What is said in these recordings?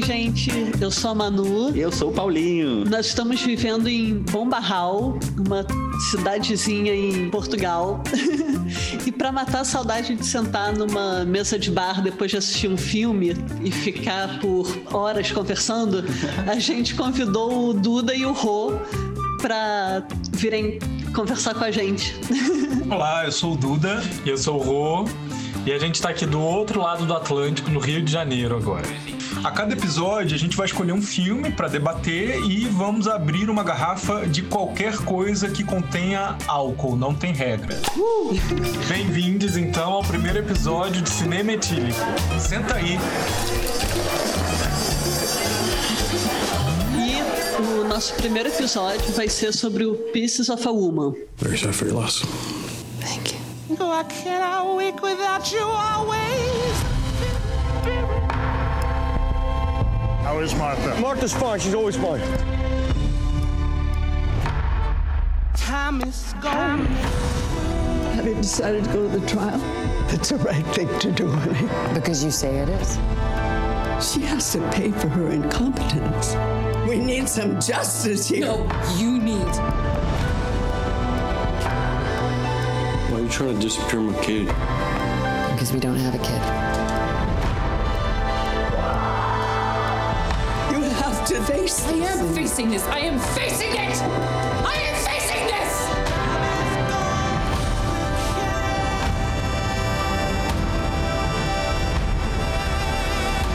Oi, gente. Eu sou a Manu. Eu sou o Paulinho. Nós estamos vivendo em Bombarral, uma cidadezinha em Portugal. e para matar a saudade de sentar numa mesa de bar depois de assistir um filme e ficar por horas conversando, a gente convidou o Duda e o Rô para virem conversar com a gente. Olá, eu sou o Duda e eu sou o Rô. E a gente está aqui do outro lado do Atlântico, no Rio de Janeiro agora. A cada episódio a gente vai escolher um filme para debater e vamos abrir uma garrafa de qualquer coisa que contenha álcool, não tem regra. Uh! Bem-vindos então ao primeiro episódio de Cinema Etílico. Senta aí. E o nosso primeiro episódio vai ser sobre o Pieces of a Woman. Very sorry for your loss. Thank you. Why can't I wake without you always? How is Martha? Martha's fine. She's always fine. Time is gone. Have you decided to go to the trial? It's the right thing to do, honey. Because you say it is. She has to pay for her incompetence. We need some justice here. No, you need. Why are you trying to disappear my kid? Because we don't have a kid. To face I am facing this. I am facing it. I am facing this.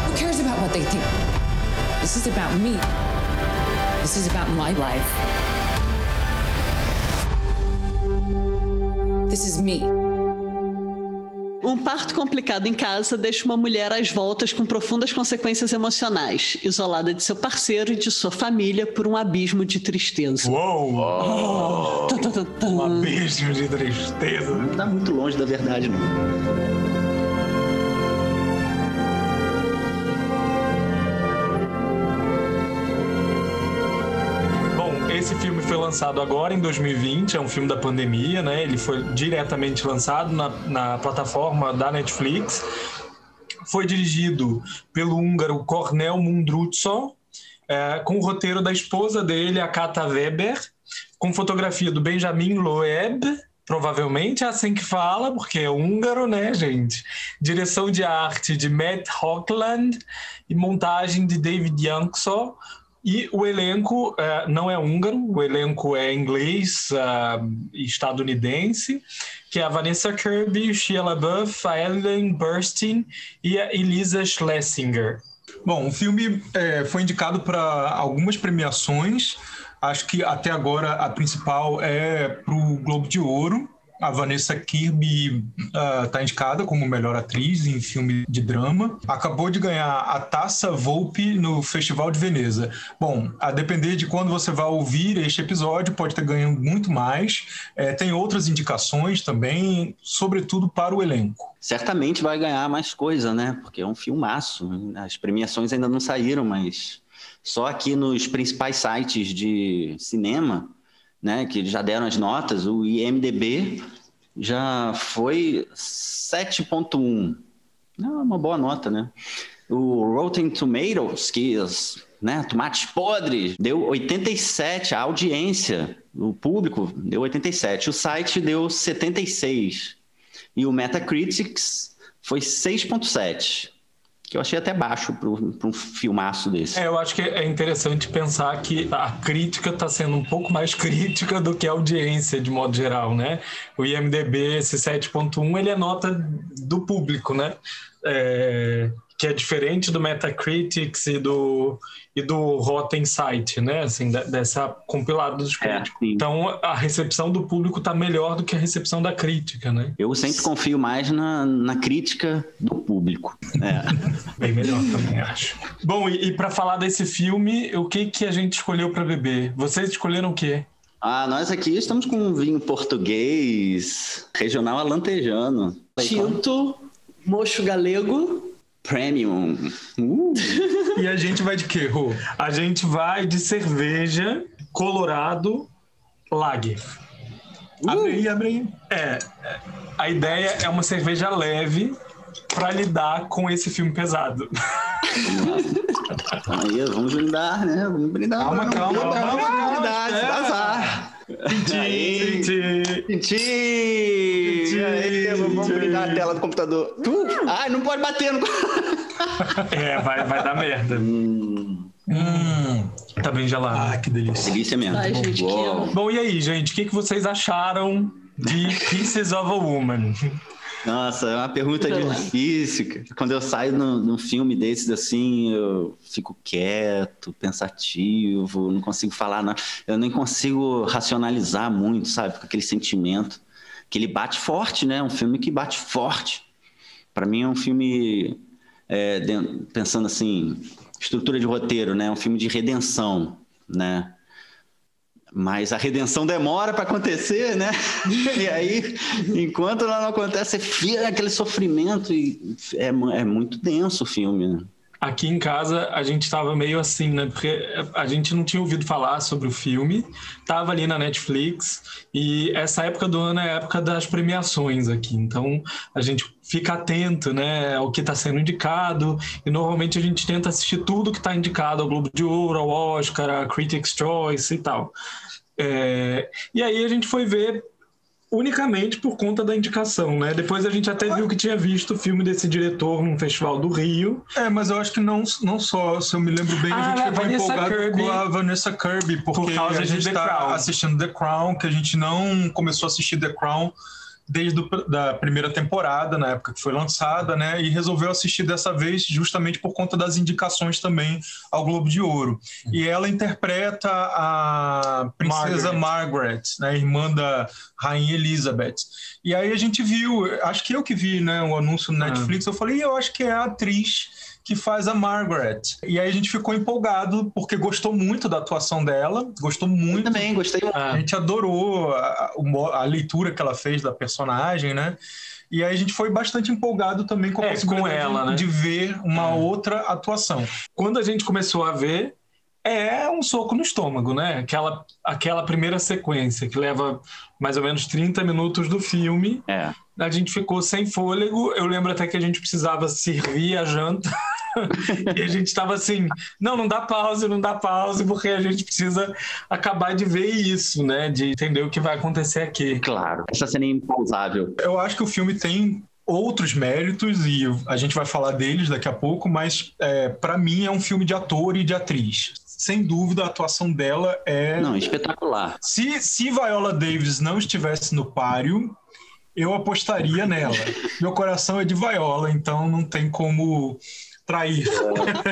Who cares about what they think? This is about me. This is about my life. This is me. Um parto complicado em casa deixa uma mulher às voltas com profundas consequências emocionais, isolada de seu parceiro e de sua família por um abismo de tristeza. Uou! Tum, tum, tum. Um abismo de tristeza. Não tá muito longe da verdade, não. Foi lançado agora em 2020, é um filme da pandemia, né? Ele foi diretamente lançado na, na plataforma da Netflix. Foi dirigido pelo húngaro Cornel Mundruczó, é, com o roteiro da esposa dele, a Kata Weber, com fotografia do Benjamin Loeb, provavelmente é assim que fala, porque é húngaro, né, gente? Direção de arte de Matt Hockland e montagem de David Jankso. E o elenco eh, não é húngaro, o elenco é inglês e estadunidense, que é a Vanessa Kirby, Shia LaBeouf, a Ellen Burstyn e a Elisa Schlesinger. Bom, o filme eh, foi indicado para algumas premiações. Acho que até agora a principal é para o Globo de Ouro. A Vanessa Kirby está indicada como melhor atriz em filme de drama. Acabou de ganhar a Taça Volpe no Festival de Veneza. Bom, a depender de quando você vai ouvir este episódio, pode ter ganho muito mais. É, tem outras indicações também, sobretudo para o elenco. Certamente vai ganhar mais coisa, né? Porque é um filmaço. As premiações ainda não saíram, mas só aqui nos principais sites de cinema, né, que já deram as notas, o IMDB já foi 7.1. É uma boa nota, né? O Rotten Tomatoes, que né, tomates podres, deu 87, a audiência, o público deu 87, o site deu 76 e o Metacritics foi 6.7 que eu achei até baixo para um filmaço desse. É, eu acho que é interessante pensar que a crítica está sendo um pouco mais crítica do que a audiência, de modo geral, né? O IMDB, esse 7.1, ele é nota do público, né? É, que é diferente do Metacritics e do, e do Rotten Site, né? Assim, dessa compilada dos críticos. É, então, a recepção do público está melhor do que a recepção da crítica, né? Eu sempre confio mais na, na crítica do público. É. Bem melhor também, acho. Bom, e, e para falar desse filme, o que, que a gente escolheu para beber? Vocês escolheram o quê? Ah, nós aqui estamos com um vinho português, regional alantejano. Tinto, mocho galego. Premium. Uh. E a gente vai de quê, Rô? A gente vai de cerveja Colorado Lager. Abre aí, abre aí. É, a ideia é uma cerveja leve para lidar com esse filme pesado. Calma aí, vamos brindar, né? Vamos brindar. Calma, calma, calma, calma. Brindar, É. azar. Tintim, tintim. Tintim! Aí, Vamos brindar a tela do computador. Tu? Ai, não pode bater no. É, vai, vai dar merda. Hum, Hum, tá bem gelado. Ah, que delícia. delícia mesmo. Ai, gente. Bom, e aí, gente, o que, que vocês acharam de Pieces of a Woman? Nossa, é uma pergunta difícil. cara. Quando eu saio num, num filme desses assim, eu fico quieto, pensativo, não consigo falar nada. Eu nem consigo racionalizar muito, sabe? Com aquele sentimento. Que ele bate forte, né? Um filme que bate forte. Para mim é um filme, é, pensando assim, estrutura de roteiro, né? Um filme de redenção, né? Mas a redenção demora para acontecer, né? E aí, enquanto ela não acontece, você fica aquele sofrimento e é, é muito denso o filme, né? Aqui em casa a gente tava meio assim, né? Porque a gente não tinha ouvido falar sobre o filme, tava ali na Netflix e essa época do ano é a época das premiações aqui. Então a gente fica atento, né, ao que está sendo indicado e normalmente a gente tenta assistir tudo que está indicado ao Globo de Ouro, ao Oscar, a Critics' Choice e tal. É, e aí a gente foi ver unicamente por conta da indicação, né? Depois a gente até viu que tinha visto o filme desse diretor num festival do Rio. É, mas eu acho que não, não só, se eu me lembro bem, Ah, a gente é, ficou empolgado Kirby. com a Vanessa Kirby, porque Por causa a gente está assistindo The Crown, que a gente não começou a assistir The Crown desde a da primeira temporada, na época que foi lançada, né? E resolveu assistir dessa vez justamente por conta das indicações também ao Globo de Ouro. E ela interpreta a princesa Margaret, né? Irmã da rainha Elizabeth. E aí a gente viu, acho que eu que vi, né, o anúncio no Netflix, eu falei, eu acho que é a atriz que faz a Margaret. E aí a gente ficou empolgado porque gostou muito da atuação dela, gostou muito. Também gostei. A gente adorou a, a leitura que ela fez da personagem, né? E aí a gente foi bastante empolgado também com a É, com ela, né? de ver uma outra atuação. Quando a gente começou a ver, é um soco no estômago, né? Aquela, aquela primeira sequência que leva mais ou menos 30 minutos do filme. É. A gente ficou sem fôlego. Eu lembro até que a gente precisava servir a janta. e a gente estava assim: não, não dá pause, não dá pause, porque a gente precisa acabar de ver isso, né? De entender o que vai acontecer aqui. Claro. Essa cena é impausável. Eu acho que o filme tem outros méritos e a gente vai falar deles daqui a pouco, mas é, para mim é um filme de ator e de atriz. Sem dúvida, a atuação dela é. Não, espetacular. Se, se Viola Davis não estivesse no páreo, eu apostaria nela. Meu coração é de Viola, então não tem como trair.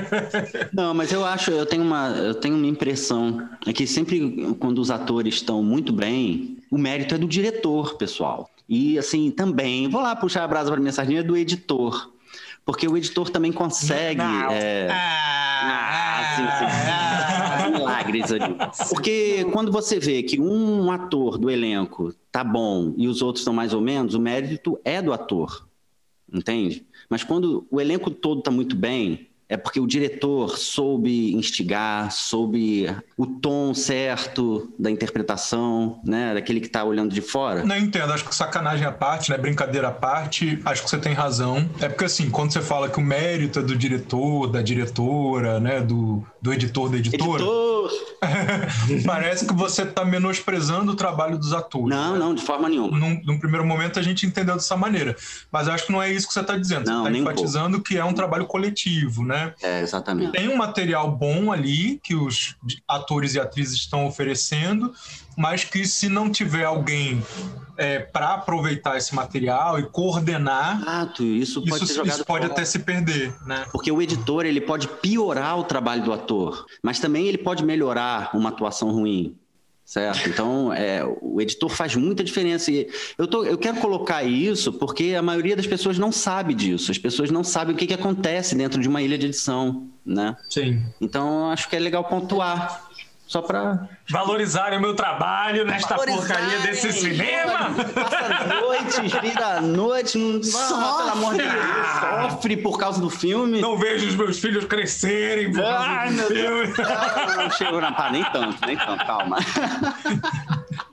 Não, mas eu acho, eu tenho uma, eu tenho uma impressão é que sempre quando os atores estão muito bem, o mérito é do diretor, pessoal. E assim, também, vou lá puxar a brasa para minha sardinha do editor. Porque o editor também consegue. é, Ah, sim, sim. Milagres ali. Porque quando você vê que um ator do elenco tá bom e os outros estão mais ou menos, o mérito é do ator. Entende? Mas quando o elenco todo tá muito bem, é porque o diretor soube instigar, soube o tom certo da interpretação, né? Daquele que tá olhando de fora. Não entendo, acho que sacanagem à parte, né? Brincadeira à parte, acho que você tem razão. É porque assim, quando você fala que o mérito é do diretor, da diretora, né? Do, do editor, da editora, Editor! parece que você tá menosprezando o trabalho dos atores. Não, né? não, de forma nenhuma. Num, num primeiro momento a gente entendeu dessa maneira. Mas acho que não é isso que você está dizendo. Não, você está enfatizando que é um trabalho coletivo, né? É, exatamente. Tem um material bom ali que os atores e atrizes estão oferecendo, mas que se não tiver alguém para aproveitar esse material e coordenar, Exato, isso pode isso, isso pode até se perder, né? Porque o editor ele pode piorar o trabalho do ator, mas também ele pode melhorar uma atuação ruim, certo? Então, é, o editor faz muita diferença. E eu, tô, eu quero colocar isso porque a maioria das pessoas não sabe disso. As pessoas não sabem o que, que acontece dentro de uma ilha de edição, né? Sim. Então, acho que é legal pontuar. Só para Valorizarem o meu trabalho nesta porcaria desse cinema. Passa noites, vira a noite, não só, pelo amor de Deus, sofre por causa do filme. Não vejo os meus filhos crescerem por causa Ai, do meu filme. Não, não chegou na pá, nem tanto, nem tanto, calma.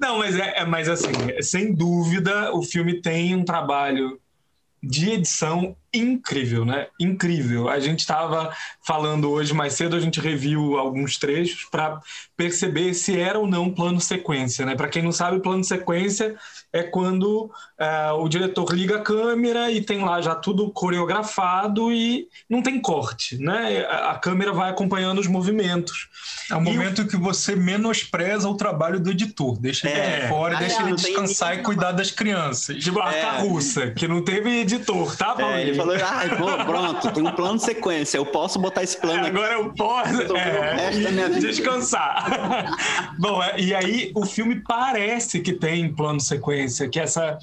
Não, mas é, é- mas assim, sem dúvida, o filme tem um trabalho de edição incrível, né? Incrível. A gente estava falando hoje mais cedo, a gente reviu alguns trechos para perceber se era ou não plano sequência, né? Para quem não sabe, plano sequência é quando é, o diretor liga a câmera e tem lá já tudo coreografado e não tem corte, né? A, a câmera vai acompanhando os movimentos. É o momento o... que você menospreza o trabalho do editor, deixa ele é, fora, deixa ele descansar e cuidar das crianças. Tipo a é. russa, que não teve editor, tá? É, ele falou, ah, pô, pronto, tem um plano de sequência, eu posso botar esse plano é, Agora eu posso é, descansar. bom, é, e aí o filme parece que tem plano de sequência, que essa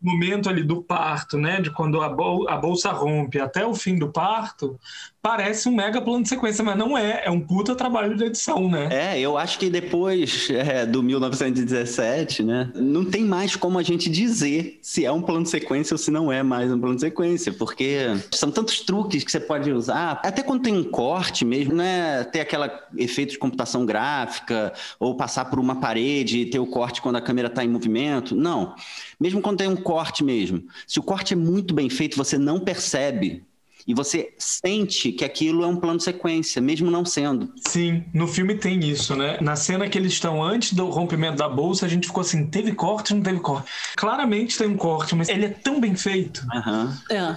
momento ali do parto, né, de quando a, bol a bolsa rompe. Até o fim do parto, parece um mega plano de sequência, mas não é. É um puta trabalho de edição, né? É, eu acho que depois é, do 1917, né, não tem mais como a gente dizer se é um plano de sequência ou se não é mais um plano de sequência, porque são tantos truques que você pode usar. Até quando tem um corte mesmo, né, ter aquela efeito de computação gráfica ou passar por uma parede e ter o corte quando a câmera está em movimento. Não. Mesmo quando tem um corte mesmo. Se o corte é muito bem feito, você não percebe e você sente que aquilo é um plano de sequência, mesmo não sendo. Sim, no filme tem isso, né? Na cena que eles estão antes do rompimento da bolsa, a gente ficou assim: teve corte ou não teve corte? Claramente tem um corte, mas ele é tão bem feito. Uhum. É.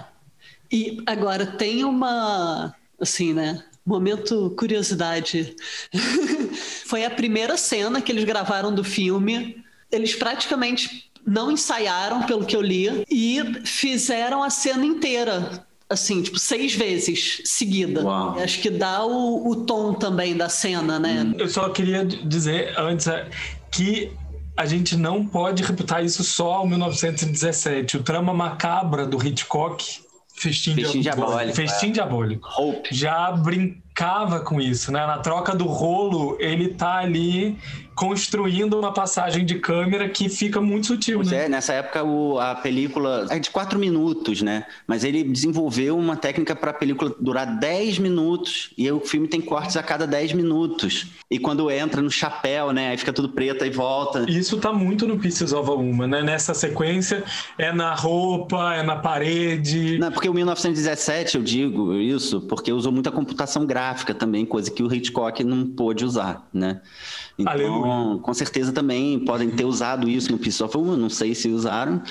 E agora tem uma. Assim, né? Momento curiosidade. Foi a primeira cena que eles gravaram do filme. Eles praticamente não ensaiaram, pelo que eu li, e fizeram a cena inteira assim, tipo, seis vezes seguida. Uau. Acho que dá o, o, tom também da cena, né? Eu só queria dizer antes é, que a gente não pode reputar isso só ao 1917. O trama macabra do Hitchcock, Festim, Festim Diabólico. Festim é. Diabólico. Hope. Já brincava com isso, né? Na troca do rolo, ele tá ali construindo uma passagem de câmera que fica muito sutil. Pois né? é, nessa época o, a película é de quatro minutos, né? Mas ele desenvolveu uma técnica para a película durar 10 minutos e o filme tem cortes a cada 10 minutos. E quando entra no chapéu, né? Aí fica tudo preto e volta. Isso tá muito no Pieces of a Woman, né? Nessa sequência é na roupa, é na parede. Não, porque o 1917 eu digo isso porque usou muita computação gráfica também, coisa que o Hitchcock não pôde usar, né? Então, Aleluia. com certeza também podem ter usado isso no Piece of Woman, não sei se usaram,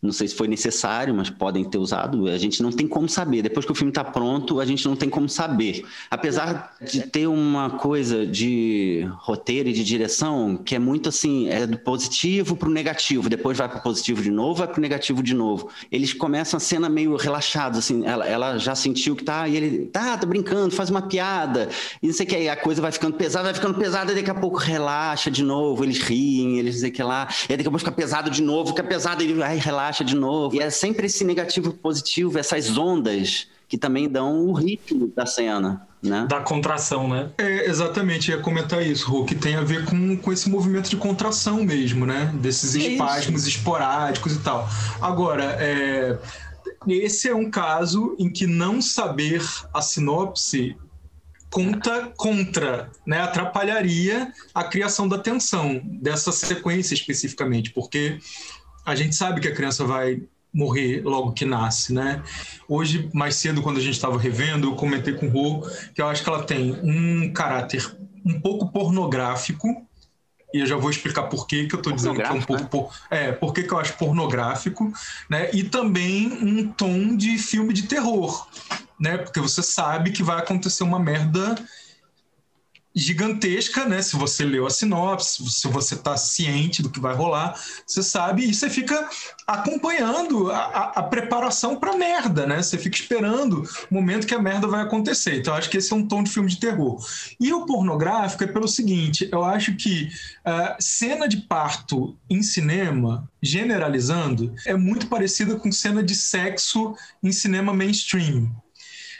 não sei se foi necessário, mas podem ter usado. A gente não tem como saber. Depois que o filme está pronto, a gente não tem como saber. Apesar de ter uma coisa de roteiro e de direção que é muito assim, é do positivo para o negativo, depois vai para o positivo de novo, vai para o negativo de novo. Eles começam a cena meio relaxados, assim. Ela, ela já sentiu que tá, e ele tá, tá brincando, faz uma piada, e não sei o que, aí a coisa vai ficando pesada, vai ficando pesada, e daqui a pouco relaxa de novo, eles riem, eles dizem que lá, e daqui a pouco fica pesado de novo, fica pesado, e aí relaxa relaxa de novo. E é sempre esse negativo positivo, essas ondas que também dão o ritmo da cena. Né? Da contração, né? É, exatamente, ia comentar isso, que tem a ver com, com esse movimento de contração mesmo, né? Desses espasmos isso. esporádicos e tal. Agora, é, esse é um caso em que não saber a sinopse conta contra, né? Atrapalharia a criação da tensão dessa sequência especificamente, porque a gente sabe que a criança vai morrer logo que nasce, né? Hoje, mais cedo, quando a gente estava revendo, eu comentei com o Rô que eu acho que ela tem um caráter um pouco pornográfico, e eu já vou explicar por que, que eu estou dizendo que é um pouco. Né? Por... É, por que, que eu acho pornográfico, né? E também um tom de filme de terror, né? Porque você sabe que vai acontecer uma merda gigantesca, né? Se você leu a sinopse, se você está ciente do que vai rolar, você sabe e você fica acompanhando a, a, a preparação para merda, né? Você fica esperando o momento que a merda vai acontecer. Então, acho que esse é um tom de filme de terror. E o pornográfico é pelo seguinte: eu acho que uh, cena de parto em cinema, generalizando, é muito parecida com cena de sexo em cinema mainstream.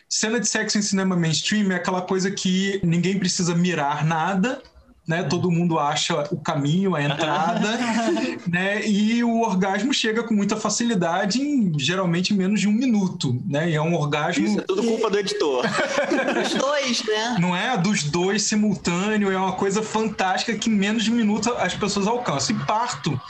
Cena de sexo em cinema mainstream é aquela coisa que ninguém precisa mirar nada, né? Todo mundo acha o caminho, a entrada, né? E o orgasmo chega com muita facilidade, em, geralmente em menos de um minuto, né? E é um orgasmo. Isso é tudo culpa do editor. Dos dois, né? Não é dos dois simultâneo, é uma coisa fantástica que em menos de um minuto as pessoas alcançam. E parto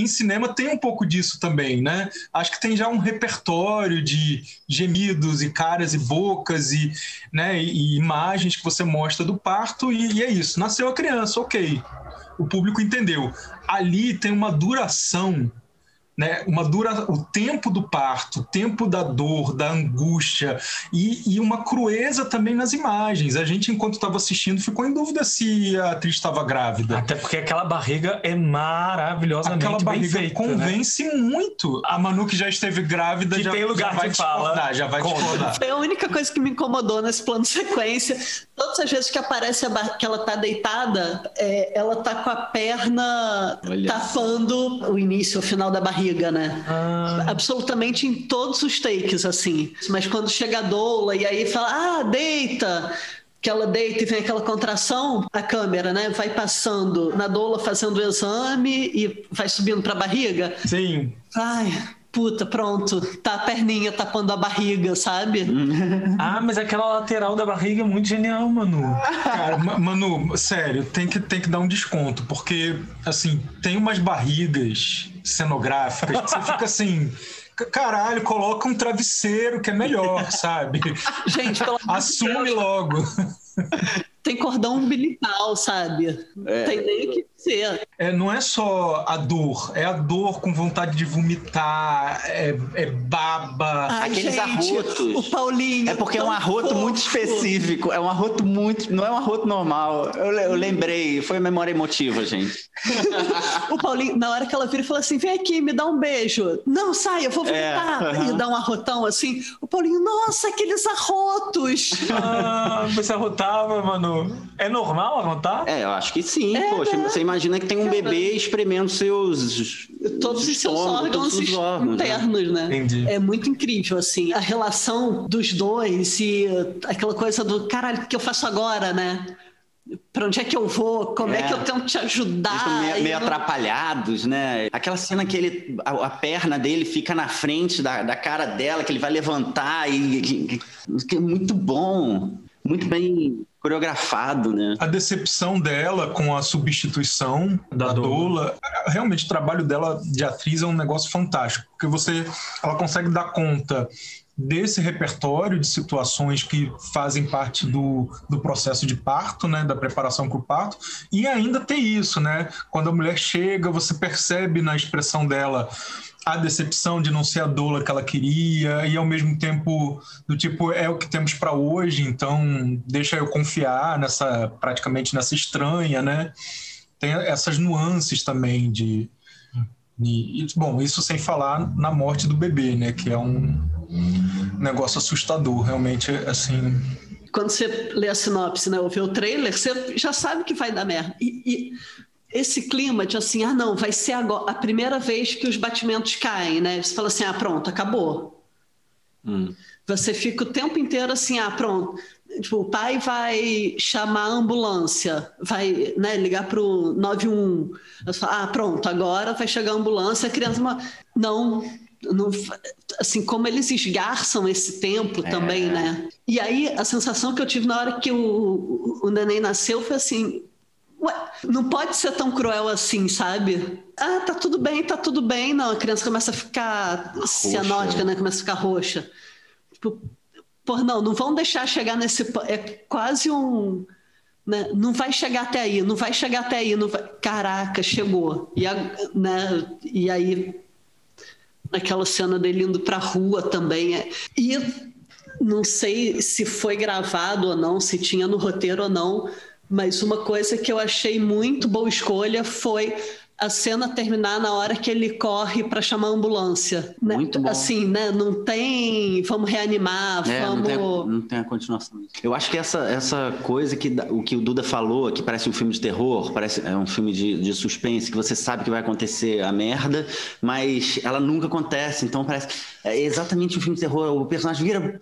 em cinema tem um pouco disso também, né? Acho que tem já um repertório de gemidos e caras e bocas e, né, e, imagens que você mostra do parto e, e é isso. Nasceu a criança, ok. O público entendeu. Ali tem uma duração né, uma dura, o tempo do parto, o tempo da dor, da angústia e, e uma crueza também nas imagens. A gente, enquanto estava assistindo, ficou em dúvida se a atriz estava grávida. Até porque aquela barriga é maravilhosamente aquela barriga feita, convence né? muito. A Manu que já esteve grávida que já, tem lugar já vai de fala. já vai discordar. Foi a única coisa que me incomodou nesse plano de sequência. Todas as vezes que aparece que ela tá deitada, é, ela tá com a perna Olha. tapando o início, o final da barriga barriga, né? Ah. Absolutamente em todos os takes, assim. Mas quando chega a doula e aí fala, ah, deita que ela deita e vem aquela contração, a câmera, né, vai passando na doula fazendo o exame e vai subindo para a barriga. Sim. Ai, puta, pronto, tá a perninha tapando a barriga, sabe? ah, mas aquela lateral da barriga é muito genial, Manu. Cara, Manu, sério, tem que, tem que dar um desconto, porque, assim, tem umas barrigas cenográficas que você fica assim caralho, coloca um travesseiro que é melhor, sabe? Gente, pelo assume logo. Tem cordão umbilical, sabe? É. Tem nem o que ser. É, não é só a dor, é a dor com vontade de vomitar, é, é baba. Ai, Aqueles gente, arrotos. O Paulinho. É porque é um arroto fofo. muito específico. É um arroto muito. Não é um arroto normal. Eu, eu lembrei, foi memória emotiva, gente. o Paulinho, na hora que ela vira e fala assim: vem aqui, me dá um beijo. Não, sai, eu vou vomitar. É, uh -huh. E dá um arrotão assim. O Paulinho, nossa, aqueles arrotos. Ah, você arrotava, mano. É normal arrotar? É, eu acho que sim. É, Poxa, né? você imagina que tem um Caramba. bebê espremendo seus todos os seus órgãos, todos os órgãos né? internos, né? Entendi. É muito incrível assim a relação dos dois e aquela coisa do caralho, o que eu faço agora, né? Para onde é que eu vou? Como é, é que eu tento te ajudar? meio, meio não... atrapalhados, né? Aquela cena que ele, a, a, perna dele fica na frente da, da cara dela, que ele vai levantar e, que, que é muito bom, muito bem coreografado, né? A decepção dela com a substituição da, da doula, realmente o trabalho dela de atriz é um negócio fantástico, porque você ela consegue dar conta desse repertório de situações que fazem parte do, do processo de parto, né, da preparação para o parto, e ainda tem isso, né? Quando a mulher chega, você percebe na expressão dela a decepção de não ser a doula que ela queria e ao mesmo tempo do tipo é o que temos para hoje, então deixa eu confiar nessa praticamente nessa estranha, né? Tem essas nuances também de, de bom, isso sem falar na morte do bebê, né, que é um negócio assustador, realmente assim. Quando você lê a sinopse, né, ou vê o trailer, você já sabe que vai dar merda. E, e esse clima de assim, ah, não, vai ser agora, a primeira vez que os batimentos caem, né? Você fala assim, ah, pronto, acabou. Hum. Você fica o tempo inteiro assim, ah, pronto. Tipo, o pai vai chamar a ambulância, vai né, ligar para o 91. Falo, ah, pronto, agora vai chegar a ambulância, a criança. Não, não, assim, como eles esgarçam esse tempo é. também, né? E aí, a sensação que eu tive na hora que o, o neném nasceu foi assim: Ué, não pode ser tão cruel assim, sabe? Ah, tá tudo bem, tá tudo bem. Não, a criança começa a ficar roxa. cianótica, né? Começa a ficar roxa. Tipo, por não, não vão deixar chegar nesse. É quase um. Né? Não vai chegar até aí, não vai chegar até aí. Não vai... Caraca, chegou. E, a, né? e aí, aquela cena dele indo pra rua também. É... E não sei se foi gravado ou não, se tinha no roteiro ou não mas uma coisa que eu achei muito boa escolha foi a cena terminar na hora que ele corre para chamar a ambulância. Né? Muito bom. Assim, né? Não tem. Vamos reanimar, é, vamos. Não tem, a, não tem, a, continuação. Eu acho que essa, essa coisa que o que o Duda falou, que parece um filme de terror, parece é um filme de, de suspense, que você sabe que vai acontecer a merda, mas ela nunca acontece. Então parece. É exatamente um filme de terror. O personagem vira.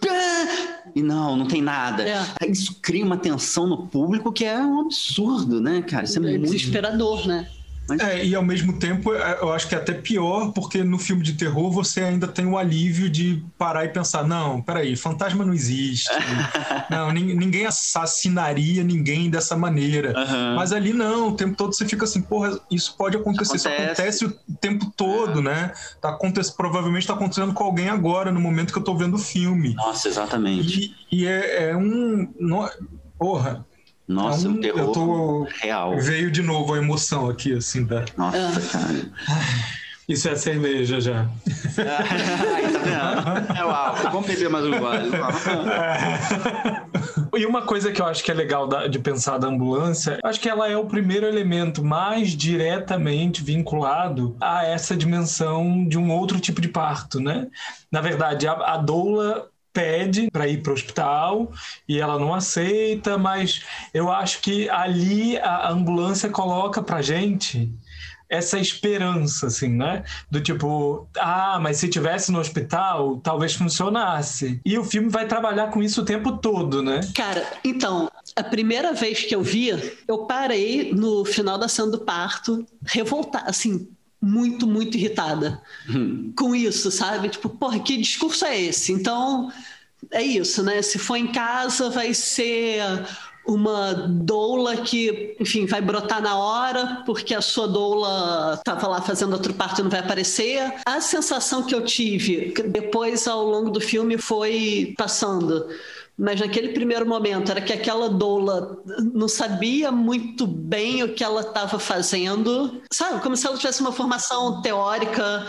E não, não tem nada. É. Isso cria uma tensão no público que é um absurdo, né, cara? Isso é, é muito... desesperador, né? Mas... É, e ao mesmo tempo, é, eu acho que é até pior, porque no filme de terror você ainda tem o alívio de parar e pensar: não, peraí, fantasma não existe. não, ninguém assassinaria ninguém dessa maneira. Uhum. Mas ali não, o tempo todo você fica assim, porra, isso pode acontecer, isso acontece, isso acontece o tempo todo, é. né? Tá acontecendo, provavelmente está acontecendo com alguém agora, no momento que eu tô vendo o filme. Nossa, exatamente. E, e é, é um. No, porra nossa, então, o terror tô... real. Veio de novo a emoção aqui, assim, da. Nossa, ah. cara. Isso é cerveja já. Ai, tá vendo? É o álcool. Vamos beber mais um gole. E uma coisa que eu acho que é legal de pensar da ambulância, acho que ela é o primeiro elemento mais diretamente vinculado a essa dimensão de um outro tipo de parto, né? Na verdade, a, a doula pede para ir para o hospital e ela não aceita, mas eu acho que ali a ambulância coloca para gente essa esperança, assim, né? Do tipo, ah, mas se tivesse no hospital, talvez funcionasse. E o filme vai trabalhar com isso o tempo todo, né? Cara, então, a primeira vez que eu vi, eu parei no final da cena do parto, revoltada, assim, muito, muito irritada hum. com isso, sabe? Tipo, porra, que discurso é esse? Então, é isso, né? Se for em casa, vai ser uma doula que, enfim, vai brotar na hora, porque a sua doula estava lá fazendo outro parto e não vai aparecer. A sensação que eu tive depois, ao longo do filme, foi passando mas naquele primeiro momento era que aquela doula não sabia muito bem o que ela estava fazendo, sabe? Como se ela tivesse uma formação teórica,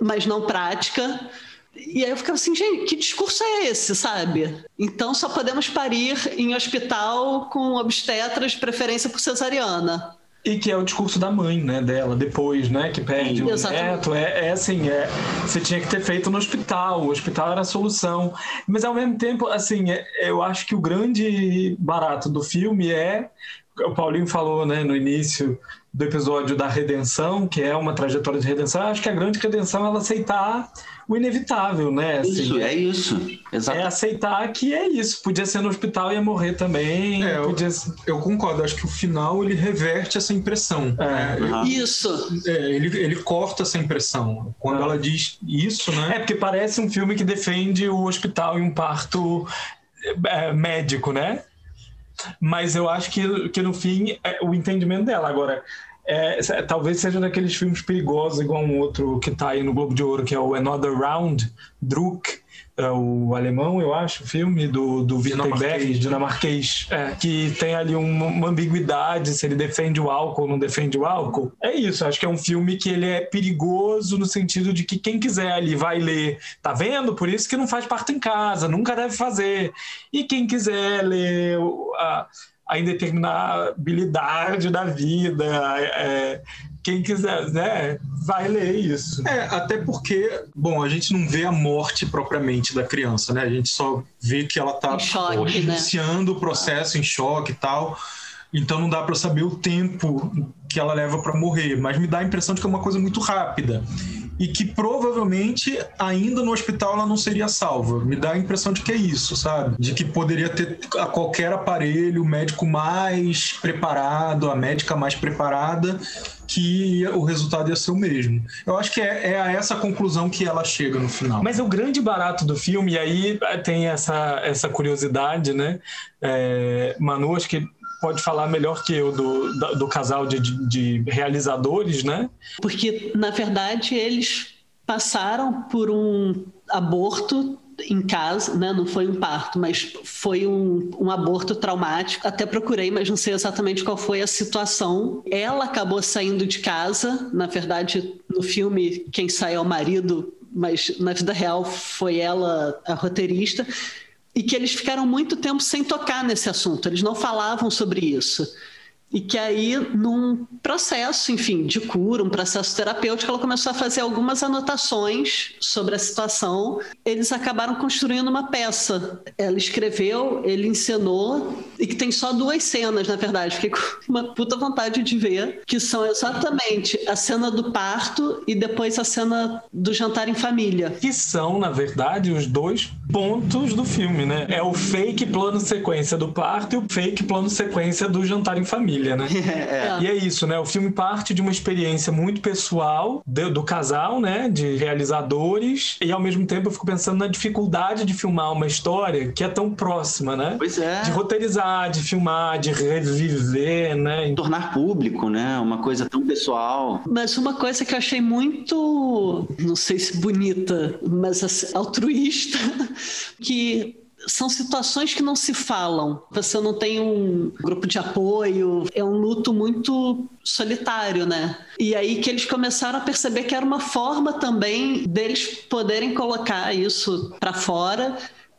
mas não prática. E aí eu ficava assim, gente, que discurso é esse, sabe? Então só podemos parir em hospital com obstetras, preferência por cesariana. E que é o discurso da mãe, né, dela, depois, né, que perde o neto. É, é assim, é, você tinha que ter feito no hospital, o hospital era a solução. Mas ao mesmo tempo, assim, é, eu acho que o grande barato do filme é o Paulinho falou né, no início do episódio da redenção, que é uma trajetória de redenção. Acho que a grande redenção é ela aceitar o inevitável, né? Assim, isso, é isso. Exato. É aceitar que é isso. Podia ser no hospital e ia morrer também. É, podia... eu, eu, concordo. Acho que o final ele reverte essa impressão. É, uhum. Isso. É, ele, ele corta essa impressão. Quando ela diz isso, né? É porque parece um filme que defende o hospital e um parto é, médico, né? Mas eu acho que, que no fim é o entendimento dela. Agora, é, talvez seja daqueles filmes perigosos, igual um outro que está aí no Globo de Ouro, que é o Another Round, Druck, é o alemão, eu acho, o filme do, do Wittenberg, dinamarquês, é, que tem ali uma, uma, ambiguidade se ele defende o álcool ou não defende o álcool. É isso, acho que é um filme que ele é perigoso no sentido de que quem quiser ali vai ler, tá vendo? Por isso que não faz parte em casa, nunca deve fazer. E quem quiser ler a, a indeterminabilidade da vida, é, quem quiser, né, vai ler isso. É, até porque, bom, a gente não vê a morte propriamente da criança, né? A gente só vê que ela tá choque, né? iniciando né? o processo em choque e tal. Então não dá para saber o tempo que ela leva para morrer, mas me dá a impressão de que é uma coisa muito rápida e que provavelmente ainda no hospital ela não seria salva. Me dá a impressão de que é isso, sabe? De que poderia ter a qualquer aparelho, o médico mais preparado, a médica mais preparada, que o resultado ia ser o mesmo. Eu acho que é, é a essa conclusão que ela chega no final. Mas é o grande barato do filme, e aí tem essa, essa curiosidade, né? É, Manu, acho que pode falar melhor que eu do, do casal de, de realizadores, né? Porque, na verdade, eles passaram por um aborto em casa, né? não foi um parto, mas foi um, um, aborto traumático. Até procurei, mas não sei exatamente qual foi a situação. Ela acabou saindo de casa, na verdade, no filme, quem sai é o marido, mas na vida real foi ela a roteirista e que eles ficaram muito tempo sem tocar nesse assunto, eles não falavam sobre isso. E que aí, num processo, enfim, de cura, um processo terapêutico, ela começou a fazer algumas anotações sobre a situação. Eles acabaram construindo uma peça. Ela escreveu, ele encenou, e que tem só duas cenas, na verdade. Fiquei com uma puta vontade de ver, que são exatamente a cena do parto e depois a cena do jantar em família. Que são, na verdade, os dois pontos do filme, né? É o fake plano sequência do parto e o fake plano sequência do jantar em família, né? É. E é isso, né? O filme parte de uma experiência muito pessoal do, do casal, né? De realizadores. E ao mesmo tempo eu fico pensando na dificuldade de filmar uma história que é tão próxima, né? Pois é. De roteirizar, de filmar, de reviver, né? Tornar público, né? Uma coisa tão pessoal. Mas uma coisa que eu achei muito, não sei se bonita, mas assim, altruísta, que são situações que não se falam. Você não tem um grupo de apoio, é um luto muito solitário, né? E aí que eles começaram a perceber que era uma forma também deles poderem colocar isso para fora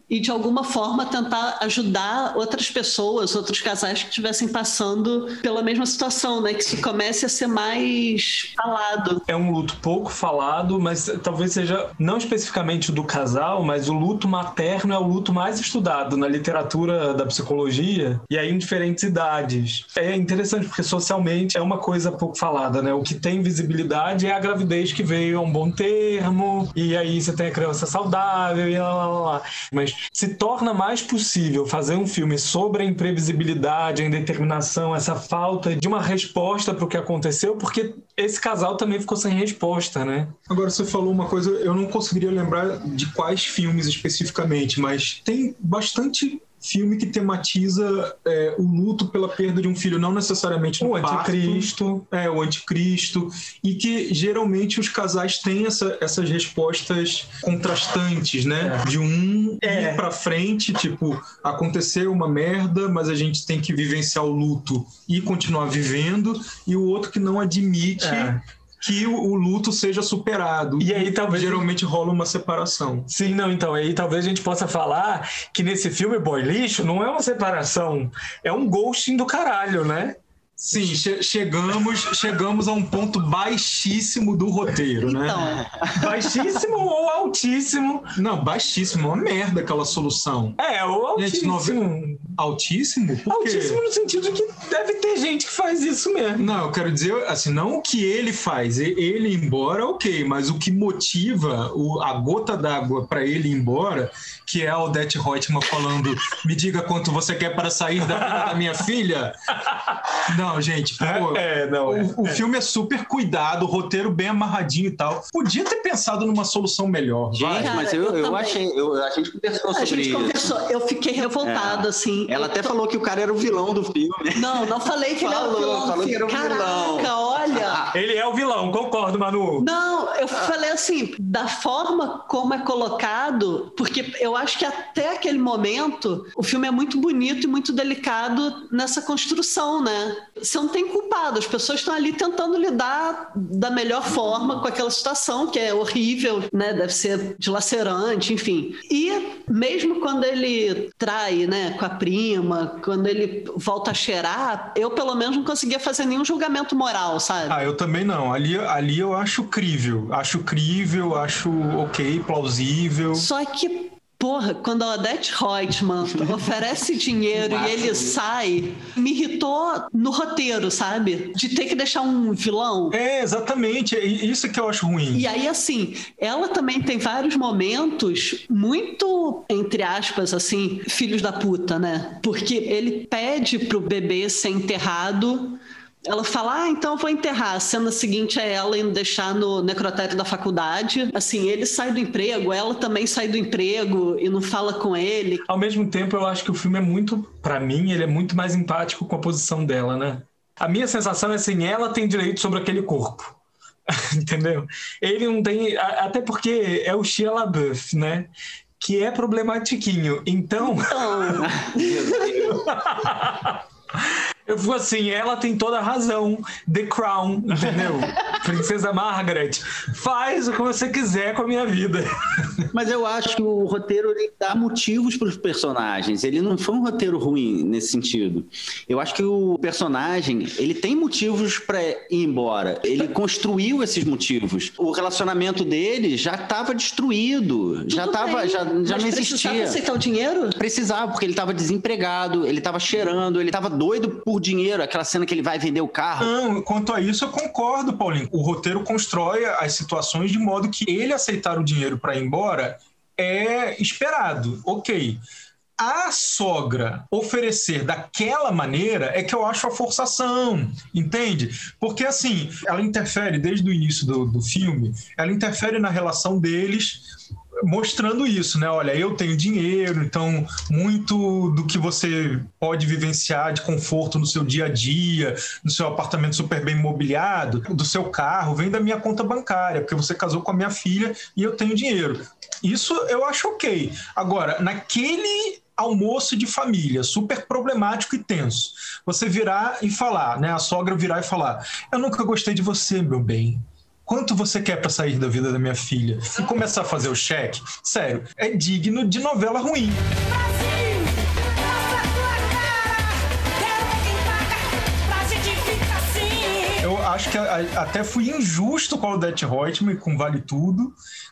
e de alguma forma tentar ajudar outras pessoas, outros casais que estivessem passando pela mesma situação, né? Que isso comece a ser mais falado. É um luto pouco falado, mas talvez seja não especificamente do casal, mas o luto materno é o luto mais estudado na literatura da psicologia e aí em diferentes idades. É interessante porque socialmente é uma coisa pouco falada, né? O que tem visibilidade é a gravidez que veio a um bom termo e aí você tem a criança saudável e lá, lá, lá. Mas se torna mais possível fazer um filme sobre a imprevisibilidade, a indeterminação, essa falta de uma resposta para o que aconteceu, porque esse casal também ficou sem resposta, né? Agora você falou uma coisa, eu não conseguiria lembrar de quais filmes especificamente, mas tem bastante filme que tematiza é, o luto pela perda de um filho, não necessariamente no o parto, anticristo. É, o anticristo. E que geralmente os casais têm essa, essas respostas contrastantes, né? É. De um É. ir pra frente, tipo, aconteceu uma merda, mas a gente tem que vivenciar o luto e continuar vivendo, e o outro que não admite. É. Que o, o luto seja superado. E aí talvez- Geralmente rola uma separação. Sim, não, então aí talvez a gente possa falar que nesse filme Boy Lixo não é uma separação, é um ghosting do caralho, né? Sim, che- chegamos, chegamos a um ponto baixíssimo do roteiro, né? Então, Baixíssimo ou altíssimo? Não, baixíssimo, uma merda aquela solução. É, ou Gente, altíssimo. nove- Altíssimo? Altíssimo no sentido que deve ter gente que faz isso mesmo. Não, eu quero dizer, assim, não o que ele faz. Ele ir embora, ok, mas o que motiva o- a gota d'água para ele ir embora, que é a Odete Reutemann falando: me diga quanto você quer para sair da vida da minha filha. Não, gente, pô, É, não, é. o, o filme é super cuidado, o roteiro bem amarradinho e tal. Podia ter pensado numa solução melhor. vai. Gente, Cara, mas eu, eu eu achei, eu, a gente conversou a sobre gente isso. conversou, eu fiquei revoltada, É. assim. Ela até tô- falou que o cara era o vilão do filme. Não, não falei que Falou, ele era o vilão. falou que era o Caraca, vilão. olha. Ele é o vilão, concordo, Manu. Não, eu falei assim, da forma como é colocado, porque eu acho que até aquele momento o filme é muito bonito e muito delicado nessa construção, né? Você não tem culpado, as pessoas estão ali tentando lidar da melhor forma com aquela situação, que é horrível, né? Deve ser dilacerante, enfim. E mesmo quando ele trai, né, com a prima, quando ele volta a cheirar, eu pelo menos não conseguia fazer nenhum julgamento moral, sabe? Ah, eu também não. Ali, ali eu acho crível. Acho crível, acho ok, plausível. Só que, porra, quando a Odette Reutemann oferece dinheiro e ele sai, me irritou no roteiro, sabe? De ter que deixar um vilão. É, exatamente. É isso que eu acho ruim. E aí, assim, ela também tem vários momentos muito, entre aspas, assim, filhos da puta, né? Porque ele pede pro bebê ser enterrado. Ela fala, ah, então eu vou enterrar. A cena seguinte é ela indo deixar no necrotério da faculdade. Assim, ele sai do emprego, ela também sai do emprego e não fala com ele. Ao mesmo tempo, eu acho que o filme é muito, pra mim, ele é muito mais empático com a posição dela, né? A minha sensação é assim, ela tem direito sobre aquele corpo. Entendeu? Ele não tem. Até porque é o Shia LaBeouf, né? Que é problematiquinho. Então. Eu fico assim, ela tem toda a razão. The Crown, entendeu? Princesa Margaret, faz o que você quiser com a minha vida. Mas eu acho que o roteiro ele dá motivos para os personagens. Ele não foi um roteiro ruim nesse sentido. Eu acho que o personagem ele tem motivos para ir embora. Ele construiu esses motivos. O relacionamento dele já estava destruído, já Tudo tava, bem, já, já mas não Precisava existia. aceitar o dinheiro? Precisava, porque ele estava desempregado, ele estava cheirando, ele estava doido por dinheiro. Aquela cena que ele vai vender o carro. Não, quanto a isso eu concordo, Paulinho. O roteiro constrói as situações de modo que ele aceitar o dinheiro para ir embora é esperado, ok. A sogra oferecer daquela maneira é que eu acho a forçação, entende? Porque assim, ela interfere desde o início do, do filme, ela interfere na relação deles mostrando isso, né? Olha, eu tenho dinheiro, então muito do que você pode vivenciar de conforto no seu dia a dia, no seu apartamento super bem mobiliado, do seu carro, vem da minha conta bancária, porque você casou com a minha filha e eu tenho dinheiro. Isso eu acho ok. Agora, naquele almoço de família, super problemático e tenso. Você virar e falar, né? A sogra virar e falar: Eu nunca gostei de você, meu bem. Quanto você quer para sair da vida da minha filha? E começar a fazer o cheque? Sério, é digno de novela ruim. Eu acho que até fui injusto com o Odette Reutemann, com Vale Tudo,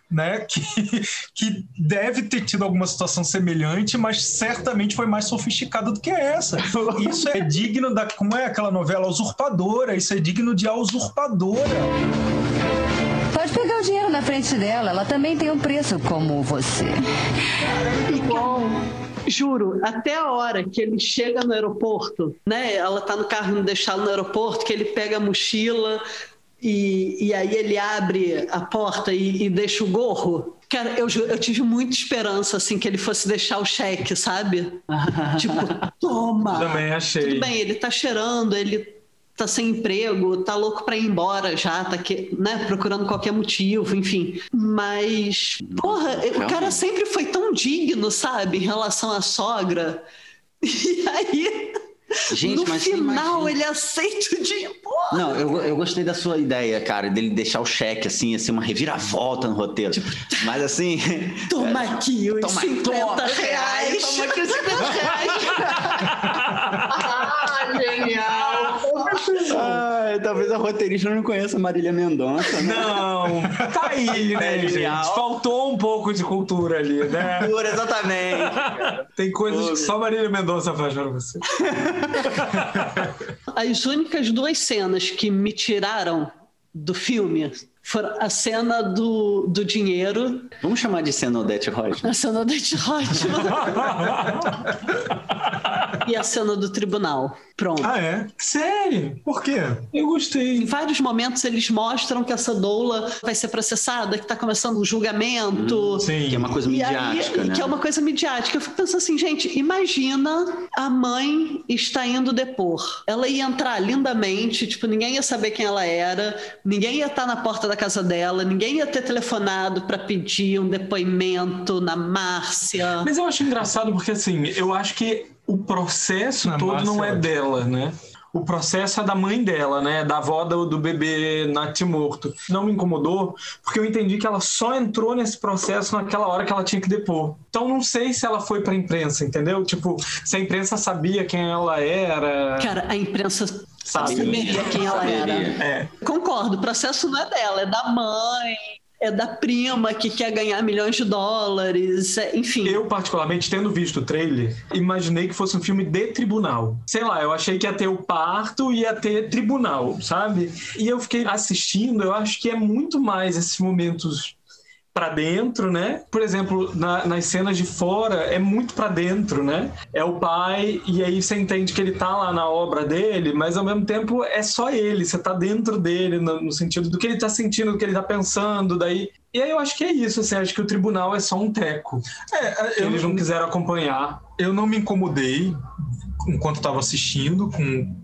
né? Que, que deve ter tido alguma situação semelhante, mas certamente foi mais sofisticada do que essa. Isso é digno da. Como é aquela novela Usurpadora? Isso é digno de A Usurpadora. Pode pegar o dinheiro na frente dela, ela também tem um preço como você. Igual. Juro, até a hora que ele chega no aeroporto, né? Ela tá no carro indo deixá-lo no aeroporto, que ele pega a mochila e, e aí ele abre a porta e, e deixa o gorro. Cara, eu, eu tive muita esperança, assim, que ele fosse deixar o cheque, sabe? tipo, toma! Também achei. Tudo bem, ele tá cheirando, ele tá sem emprego, tá louco para ir embora já, tá que, né, procurando qualquer motivo, enfim. Mas, porra, o cara sempre foi tão digno, sabe, em relação à sogra. E aí, Gente, no final ele aceita o dinheiro. Não, eu, eu gostei da sua ideia, cara, dele deixar o cheque, assim, assim, uma reviravolta no roteiro. Tipo, mas assim. Toma aqui os Toma, 50 toma, reais. Toma aqui os 50 reais. ah, genial. Ai, talvez a roteirista não conheça Marília Mendonça. Né? Não, tá aí, né, É gente? genial. Faltou um pouco de cultura ali, né? Cultura, exatamente. Tem coisas que só Marília Mendonça faz pra você. As únicas duas cenas que me tiraram do filme a cena do, do dinheiro. Vamos chamar de cena Odete Rocha. A cena da e a cena do tribunal. Pronto. Ah, é? Sério? Por quê? Eu gostei. Em vários momentos eles mostram que essa doula vai ser processada, que está começando um julgamento. Sim. Que é uma coisa E aí- midiática, né? Que é uma coisa midiática. Eu fico pensando assim, gente, imagina a mãe está indo depor. Ela ia entrar lindamente, tipo, ninguém ia saber quem ela era, ninguém ia estar na porta da casa dela, ninguém ia ter telefonado para pedir um depoimento na Márcia. Mas eu acho engraçado porque, assim, eu acho que o processo Na todo Márcia não é dela, né? O processo é da mãe dela, né? Da avó do, do bebê natimorto. Não me incomodou, porque eu entendi que ela só entrou nesse processo naquela hora que ela tinha que depor. Então não sei se ela foi pra imprensa, entendeu? Tipo, se a imprensa sabia quem ela era. Cara, a imprensa Sabe. saberia quem ela era. É. Concordo, o processo não é dela, é da mãe, é da prima que quer ganhar milhões de dólares, é- enfim. Eu, particularmente, tendo visto o trailer, imaginei que fosse um filme de tribunal. Sei lá, eu achei que ia ter o parto e ia ter tribunal, sabe? E eu fiquei assistindo, eu acho que é muito mais esses momentos pra dentro, né? Por exemplo, na- nas cenas de fora é muito pra dentro, né? É o pai e aí você entende que ele tá lá na obra dele, mas ao mesmo tempo é só ele, você tá dentro dele no, no sentido do que ele tá sentindo, do que ele tá pensando, daí e aí eu acho que é isso, assim, acho que o tribunal é só um teco. É, eu, eles não quiseram acompanhar. eu não me incomodei enquanto estava assistindo com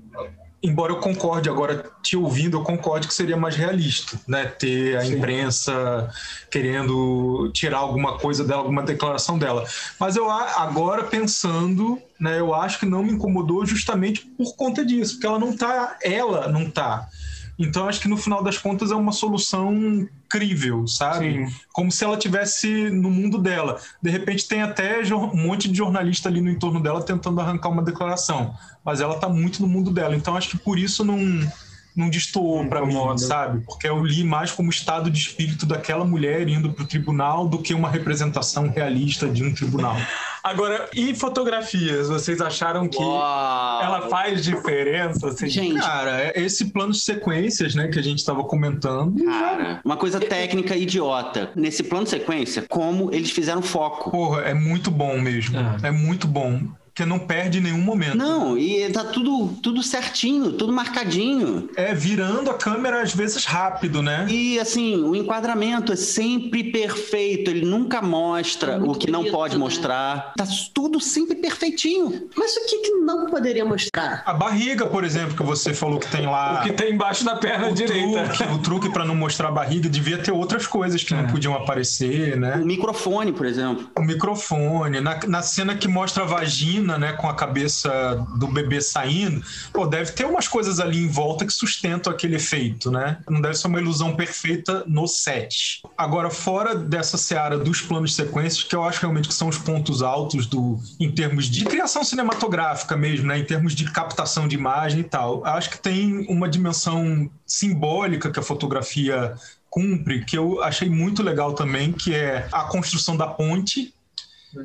embora eu concorde agora te ouvindo eu concorde que seria mais realista né ter a Sim. imprensa querendo tirar alguma coisa dela alguma declaração dela mas eu agora pensando né eu acho que não me incomodou justamente por conta disso porque ela não tá ela não tá então acho que no final das contas é uma solução crível, sabe? Sim. Como se ela tivesse no mundo dela. De repente tem até um monte de jornalista ali no entorno dela tentando arrancar uma declaração, mas ela tá muito no mundo dela. Então acho que por isso não não destoou para mim, sabe? Porque eu li mais como estado de espírito daquela mulher indo pro tribunal do que uma representação realista de um tribunal. Agora, e fotografias? Vocês acharam que Uau. ela faz diferença? Assim? Gente, Cara, esse plano de sequências, né, que a gente estava comentando, Cara, uma coisa técnica idiota. Nesse plano de sequência, como eles fizeram foco. porra, é muito bom mesmo. É. É muito bom. Porque não perde nenhum momento. Não, e tá tudo, tudo certinho, tudo marcadinho. É virando a câmera às vezes rápido, né? E assim, o enquadramento é sempre perfeito, ele nunca mostra É o que não bonito, pode né? mostrar. Tá tudo sempre perfeitinho. mas o que, que não poderia mostrar? A barriga, por exemplo, que você falou que tem lá. O que tem embaixo da perna o direita. truque, o truque para não mostrar a barriga devia ter outras coisas que É. não podiam aparecer, né? O microfone, por exemplo. O microfone, na, na cena que mostra a vagina, né, com a cabeça do bebê saindo, pô, deve ter umas coisas ali em volta que sustentam aquele efeito, né? Não deve ser uma ilusão perfeita no set. Agora, fora dessa seara dos planos de sequências, que eu acho realmente que são os pontos altos do, em termos de criação cinematográfica mesmo, né? Em termos de captação de imagem e tal. Acho que tem uma dimensão simbólica que a fotografia cumpre, que eu achei muito legal também, que é a construção da ponte,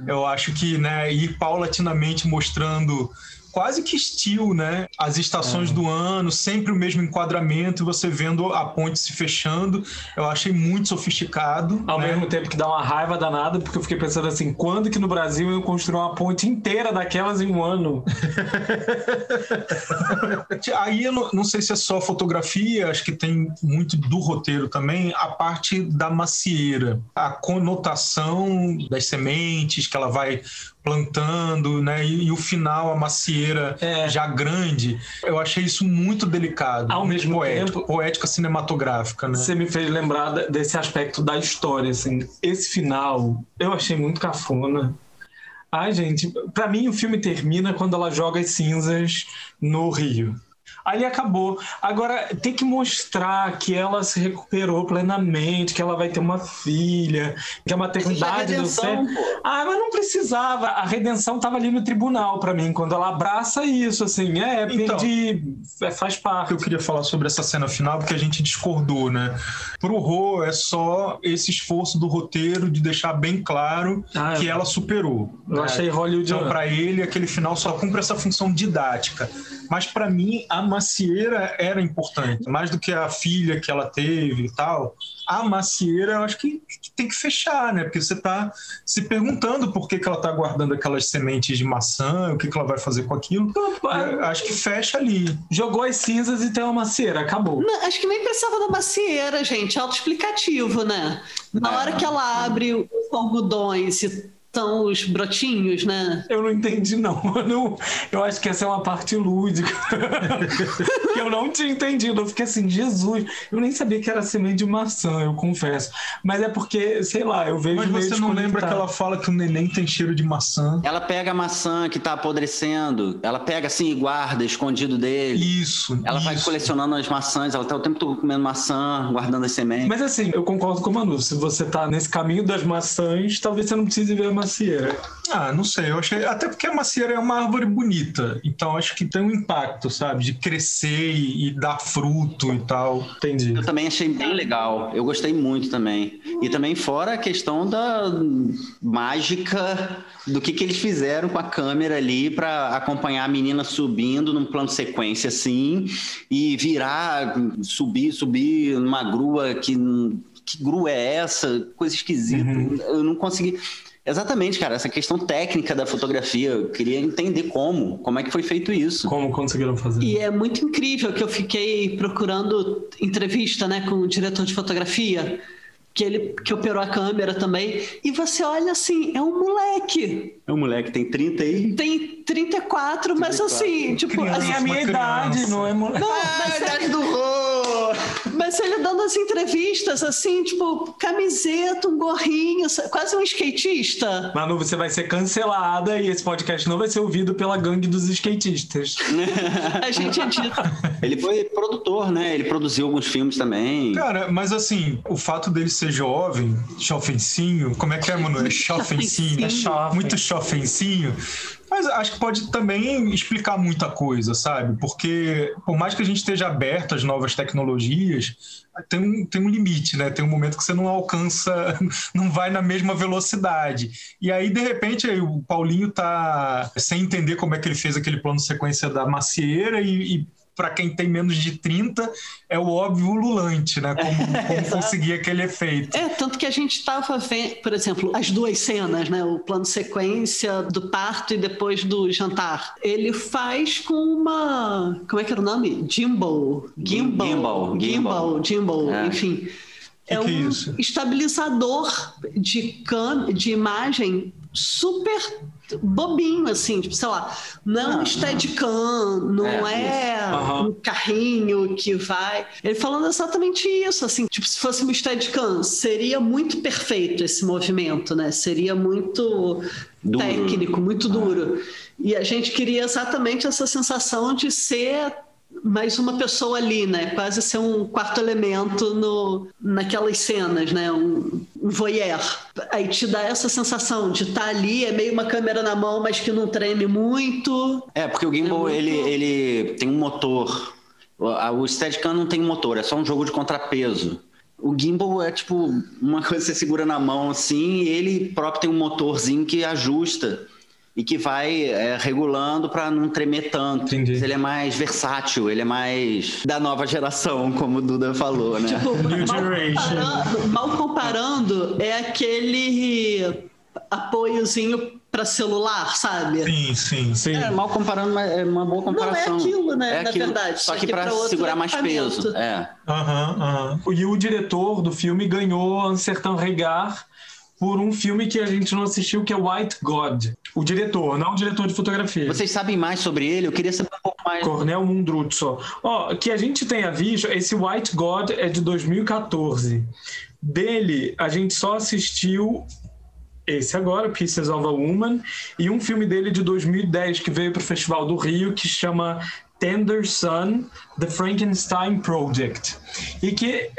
eu acho que né, ir paulatinamente mostrando quase que estilo, né? As estações do ano, sempre o mesmo enquadramento, e você vendo a ponte se fechando. Eu achei muito sofisticado. Ao né? mesmo tempo que dá uma raiva danada, porque eu fiquei pensando assim, quando que no Brasil eu construir uma ponte inteira daquelas em um ano? Aí eu não, não sei se é só fotografia, acho que tem muito do roteiro também, a parte da macieira, a conotação das sementes que ela vai plantando, né? E, e o final, a macieira É. já grande. Eu achei isso muito delicado. Ao mesmo poético, tempo- poética cinematográfica, né? Você me fez lembrar desse aspecto da história, assim. Esse final, eu achei muito cafona. Ai, gente, pra mim o filme termina quando ela joga as cinzas no rio. Ali acabou. Agora, tem que mostrar que ela se recuperou plenamente, que ela vai ter uma filha, que a maternidade deu redenção, certo. Ah, mas não precisava. A redenção tava ali no tribunal pra mim, quando ela abraça isso, assim. É, Então. perdi. é, faz parte. eu queria falar sobre essa cena final, porque a gente discordou, né? Pro Rô é só esse esforço do roteiro de deixar bem claro Ah, que eu- ela superou. Eu achei hollywoodiano. Então, para ele, aquele final só cumpre essa função didática. Mas para mim, a macieira era importante, mais do que a filha que ela teve e tal. A macieira, eu acho que, que tem que fechar, né? Porque você tá se perguntando por que, que ela tá guardando aquelas sementes de maçã, o que, que ela vai fazer com aquilo. Eu acho que fecha ali. Jogou as cinzas e tem uma macieira, acabou. Não, acho que nem precisava da macieira, gente. Autoexplicativo, né? Na hora que ela abre os algodões e estão os brotinhos, né? Eu não entendi, não. Eu, não- eu acho que essa é uma parte lúdica. que eu não tinha entendido. Eu fiquei assim, Jesus. Eu nem sabia que era semente de maçã, eu confesso. Mas é porque, sei lá, eu vejo. Mas você não lembra que ela fala que o neném tem cheiro de maçã? Ela pega a maçã que tá apodrecendo, ela pega assim e guarda escondido dele. Isso. Ela vai isso. colecionando as maçãs, ela tá o tempo todo comendo maçã, guardando as sementes. Mas assim, eu concordo com o Manu. Se você tá nesse caminho das maçãs, talvez você não precise ver a macieira. Ah, não sei. Eu achei. Até porque a macieira é uma árvore bonita. Então acho que tem um impacto, sabe? De crescer e, e dar fruto e tal. Entendi. Eu também achei bem legal. Eu gostei muito também. E também fora a questão da mágica do que, que eles fizeram com a câmera ali para acompanhar a menina subindo num plano de sequência assim e virar, subir, subir numa grua que que grua é essa? Coisa esquisita. Eu não consegui Exatamente, cara, essa questão técnica da fotografia, eu queria entender como, como é que foi feito isso. Como conseguiram fazer? E é muito incrível que eu fiquei procurando entrevista, né, com o diretor de fotografia, que ele que operou a câmera também, e você olha assim, é um moleque. É um moleque tem 30 aí. Tem 34, mas assim, tipo, Criança, assim, É a minha uma idade, criança. não é? mo- não, mas, ele, do Rô! Mas ele dando as entrevistas assim, tipo, camiseta, um gorrinho, quase um skatista. Manu, você vai ser cancelada e esse podcast não vai ser ouvido pela gangue dos skatistas. A gente edita. Ele foi produtor, né? Ele produziu alguns filmes também. Cara, mas assim, o fato dele ser jovem, chofencinho, como é que é, mano? É chofencinho, É muito chofencinho. Mas acho que pode também explicar muita coisa, sabe? Porque por mais que a gente esteja aberto às novas tecnologias, tem um, tem um limite, né? Tem um momento que você não alcança, não vai na mesma velocidade. E aí, de repente, aí, o Paulinho tá sem entender como é que ele fez aquele plano sequência da macieira e, e para quem tem menos de 30, é o óbvio ululante, né? Como, como conseguir aquele efeito. É, tanto que a gente estava vendo, por exemplo, as duas cenas, né? O plano sequência do parto e depois do jantar. Ele faz com uma. Como é que era o nome? Gimbal. Gimbal. Gimbal. Gimbal. Gimbal. É. Enfim. Que é que é um isso? estabilizador de, cam de imagem super bobinho, assim, tipo, sei lá, não é um Não, Steadicam, não É, é, Aham. um carrinho que vai. Ele falando exatamente isso, assim, tipo, se fosse um Steadicam, seria muito perfeito esse movimento, né? Seria muito Duro. técnico, muito duro. E a gente queria exatamente essa sensação de ser mais uma pessoa ali, né? Quase ser um quarto elemento no, naquelas cenas, né? Um, um voyeur. Aí te dá essa sensação de estar ali, é meio uma câmera na mão, mas que não treme muito. É, porque o gimbal, muito- ele, ele tem um motor. O Steadicam não tem motor, é só um jogo de contrapeso. O gimbal é tipo uma coisa que você segura na mão assim, e ele próprio tem um motorzinho que ajusta e que vai é, regulando para não tremer tanto. Entendi. Ele é mais versátil, ele é mais da nova geração, como o Duda falou, né? Tipo, New mal Generation. comparando, mal comparando, é aquele apoiozinho para celular, sabe? Sim, sim, sim. É, mal comparando, mas é uma boa comparação. Não, é aquilo, né, É na aquilo, verdade, Só só que para segurar mais equipamento. peso. É. Aham, aham. E o diretor do filme ganhou Un Certain Regard por um filme que a gente não assistiu, que é White God. O diretor, não o diretor de fotografia. Vocês sabem mais sobre ele? Eu queria saber um pouco mais. Cornel Mundruzzo. Ó, que a gente tenha visto, esse White God é de 2014. Dele, a gente só assistiu esse agora, Pieces of a Woman, e um filme dele de 2010 que veio para o Festival do Rio, que chama Tender Sun, The Frankenstein Project. E que,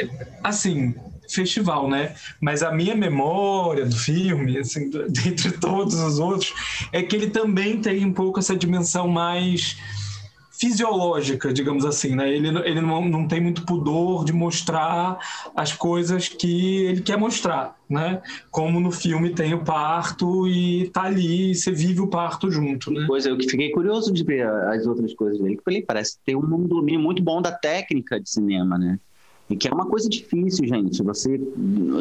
assim, festival, né? Mas a minha memória do filme, assim, dentre todos os outros, é que ele também tem um pouco essa dimensão mais fisiológica, digamos assim, né? Ele, ele não, não tem muito pudor de mostrar as coisas que ele quer mostrar, né? Como no filme tem o parto e tá ali, você vive o parto junto, né? Coisa, eu que fiquei curioso de ver as outras coisas dele. Porque ele parece ter um domínio muito bom da técnica de cinema, né? E que é uma coisa difícil, gente. Você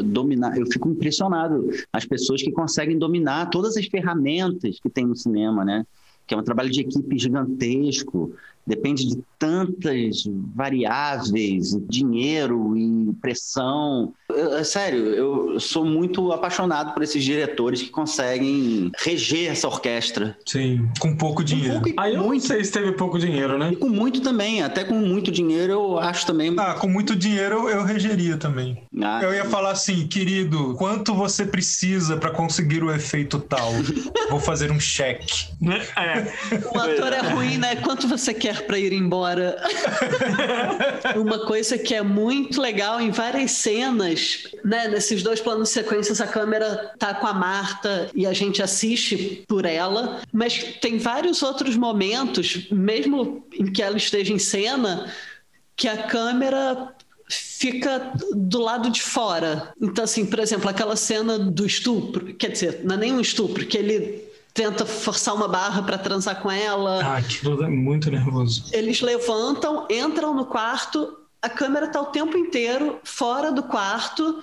dominar. Eu fico impressionado. As pessoas que conseguem dominar todas as ferramentas que tem no cinema, né? Que é um trabalho de equipe gigantesco. Depende de tantas variáveis, dinheiro e pressão. Eu- é sério, eu sou muito apaixonado por esses diretores que conseguem reger essa orquestra. Sim, com pouco dinheiro. pouco e Aí eu não sei se teve pouco dinheiro, né? E com muito também, até com muito dinheiro eu acho também. Ah, com muito dinheiro eu, regeria também. Ah, Eu ia falar assim, querido, quanto você precisa para conseguir o efeito tal? Vou fazer um cheque. É. O ator é ruim, né? Quanto você quer para ir embora? Uma coisa que é muito legal em várias cenas, né? Nesses dois planos de sequências, a câmera tá com a Marta e a gente assiste por ela, mas tem vários outros momentos, mesmo em que ela esteja em cena, que a câmera fica do lado de fora. Então, assim, por exemplo, aquela cena do estupro, quer dizer, não é nem um estupro, que ele tenta forçar uma barra para transar com ela. Ah, aquilo é muito nervoso. Eles levantam, entram no quarto, a câmera está o tempo inteiro fora do quarto,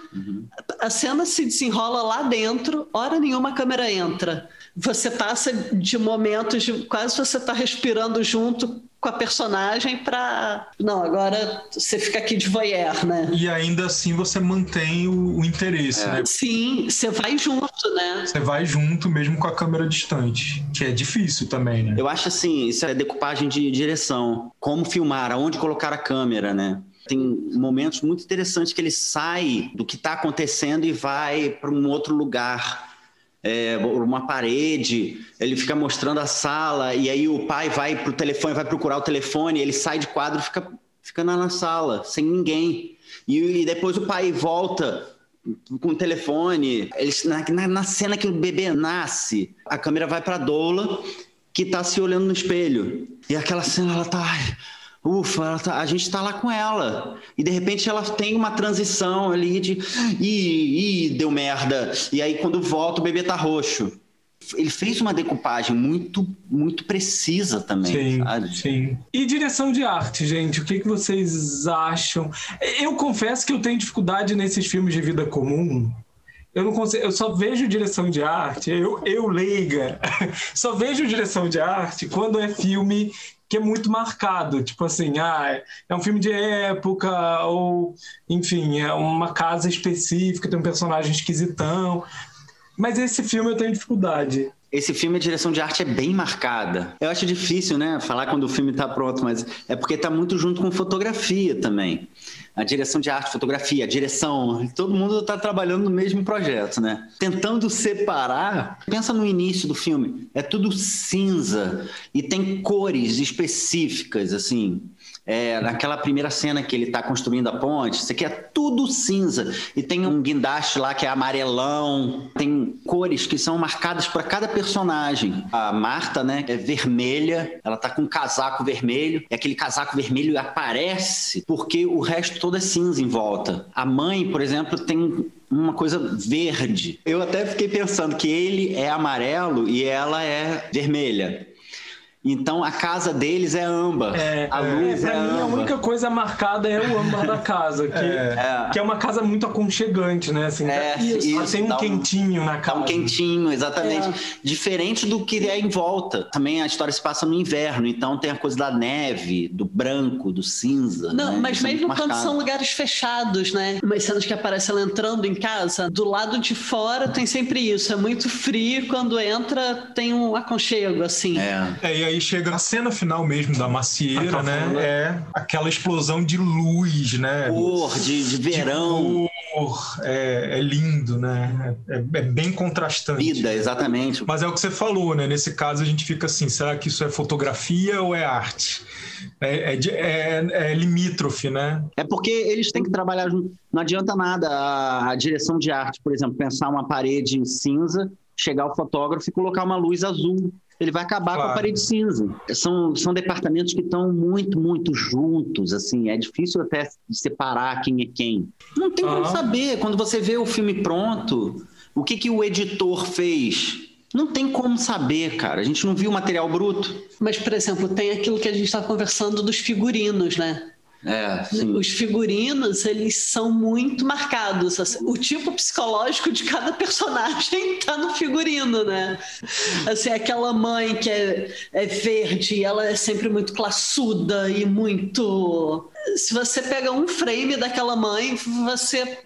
a cena se desenrola lá dentro, hora nenhuma a câmera entra. Você passa de momentos de quase você está respirando junto com a personagem para não agora você fica aqui de voyeur, né? E ainda assim você mantém o, o interesse, né? Sim, você vai junto, né? Você vai junto mesmo com a câmera distante, que é difícil também, né? Eu acho assim, isso é decupagem de direção. Como filmar, aonde colocar a câmera, né? Tem momentos muito interessantes que ele sai do que está acontecendo e vai para um outro lugar. É, uma parede, ele fica mostrando a sala, e aí o pai vai pro telefone, vai procurar o telefone, ele sai de quadro e fica, fica na, sala, sem ninguém. E, e depois o pai volta com o telefone. Na, na, na cena que o bebê nasce, a câmera vai para a doula que tá se olhando no espelho. E aquela cena, ela tá. Ufa, tá, a gente tá lá com ela. E de repente ela tem uma transição ali de. Ih, ih, deu merda. E aí quando volta o bebê tá roxo. Ele fez uma decupagem muito, muito precisa também, sim, sabe? Sim. E direção de arte, gente, o que, que vocês acham? Eu confesso que eu tenho dificuldade nesses filmes de vida comum eu não consigo, eu só vejo direção de arte, eu, eu leiga, só vejo direção de arte quando é filme que é muito marcado, tipo assim, ah, é um filme de época, ou enfim, é uma casa específica, tem um personagem esquisitão. Mas esse filme eu tenho dificuldade. Esse filme, a direção de arte é bem marcada. Eu acho difícil, né, falar quando o filme está pronto, mas é porque está muito junto com fotografia também. A direção de arte, fotografia, a direção, todo mundo está trabalhando no mesmo projeto, né? Tentando separar. Pensa no início do filme, é tudo cinza e tem cores específicas, assim é, naquela primeira cena que ele está construindo a ponte, isso aqui é tudo cinza. E tem um guindaste lá que é amarelão, tem cores que são marcadas para cada personagem. A Marta, né, é vermelha, ela tá com um casaco vermelho, e aquele casaco vermelho aparece porque o resto todo é cinza em volta. A mãe, por exemplo, tem uma coisa verde. Eu até fiquei pensando que ele é amarelo e ela é vermelha. Então a casa deles é âmbar. É, a luz é, pra é mim, âmbar. a única coisa marcada é o âmbar da casa, que é. que é uma casa muito aconchegante, né? Assim, é, isso, isso, tem um, um quentinho na casa. um quentinho, exatamente. É. Diferente do que é em volta. Também a história se passa no inverno, então tem a coisa da neve, do branco, do cinza. Não, né? mas mesmo quando são lugares fechados, né? Umas cenas que aparecem ela entrando em casa, do lado de fora tem sempre isso. É muito frio, quando entra tem um aconchego, assim. É, é e aí aí chega na cena final mesmo da macieira, né? É aquela explosão de luz, né? Cor, de, de verão. De cor, é, é, lindo, né? É, é, bem contrastante. Vida, exatamente. Mas é o que você falou, né? Nesse caso a gente fica assim, será que isso é fotografia ou é arte? É, é, é, é, limítrofe, né? É porque eles têm que trabalhar junto. Não adianta nada a, a direção de arte, por exemplo, pensar uma parede cinza, chegar o fotógrafo e colocar uma luz azul ele vai acabar claro. com a parede cinza. São, são departamentos que estão muito, muito juntos, assim, é difícil até separar quem é quem. Não tem como saber, quando você vê o filme pronto, o que, que o editor fez? Não tem como saber, cara. A gente não viu o material bruto. Mas, por exemplo, tem aquilo que a gente estava conversando dos figurinos, né? É, Os figurinos, eles são muito marcados. Assim, o tipo psicológico de cada personagem tá no figurino, né? Assim, aquela mãe que é, é verde, ela é sempre muito classuda e muito. Se você pega um frame daquela mãe, você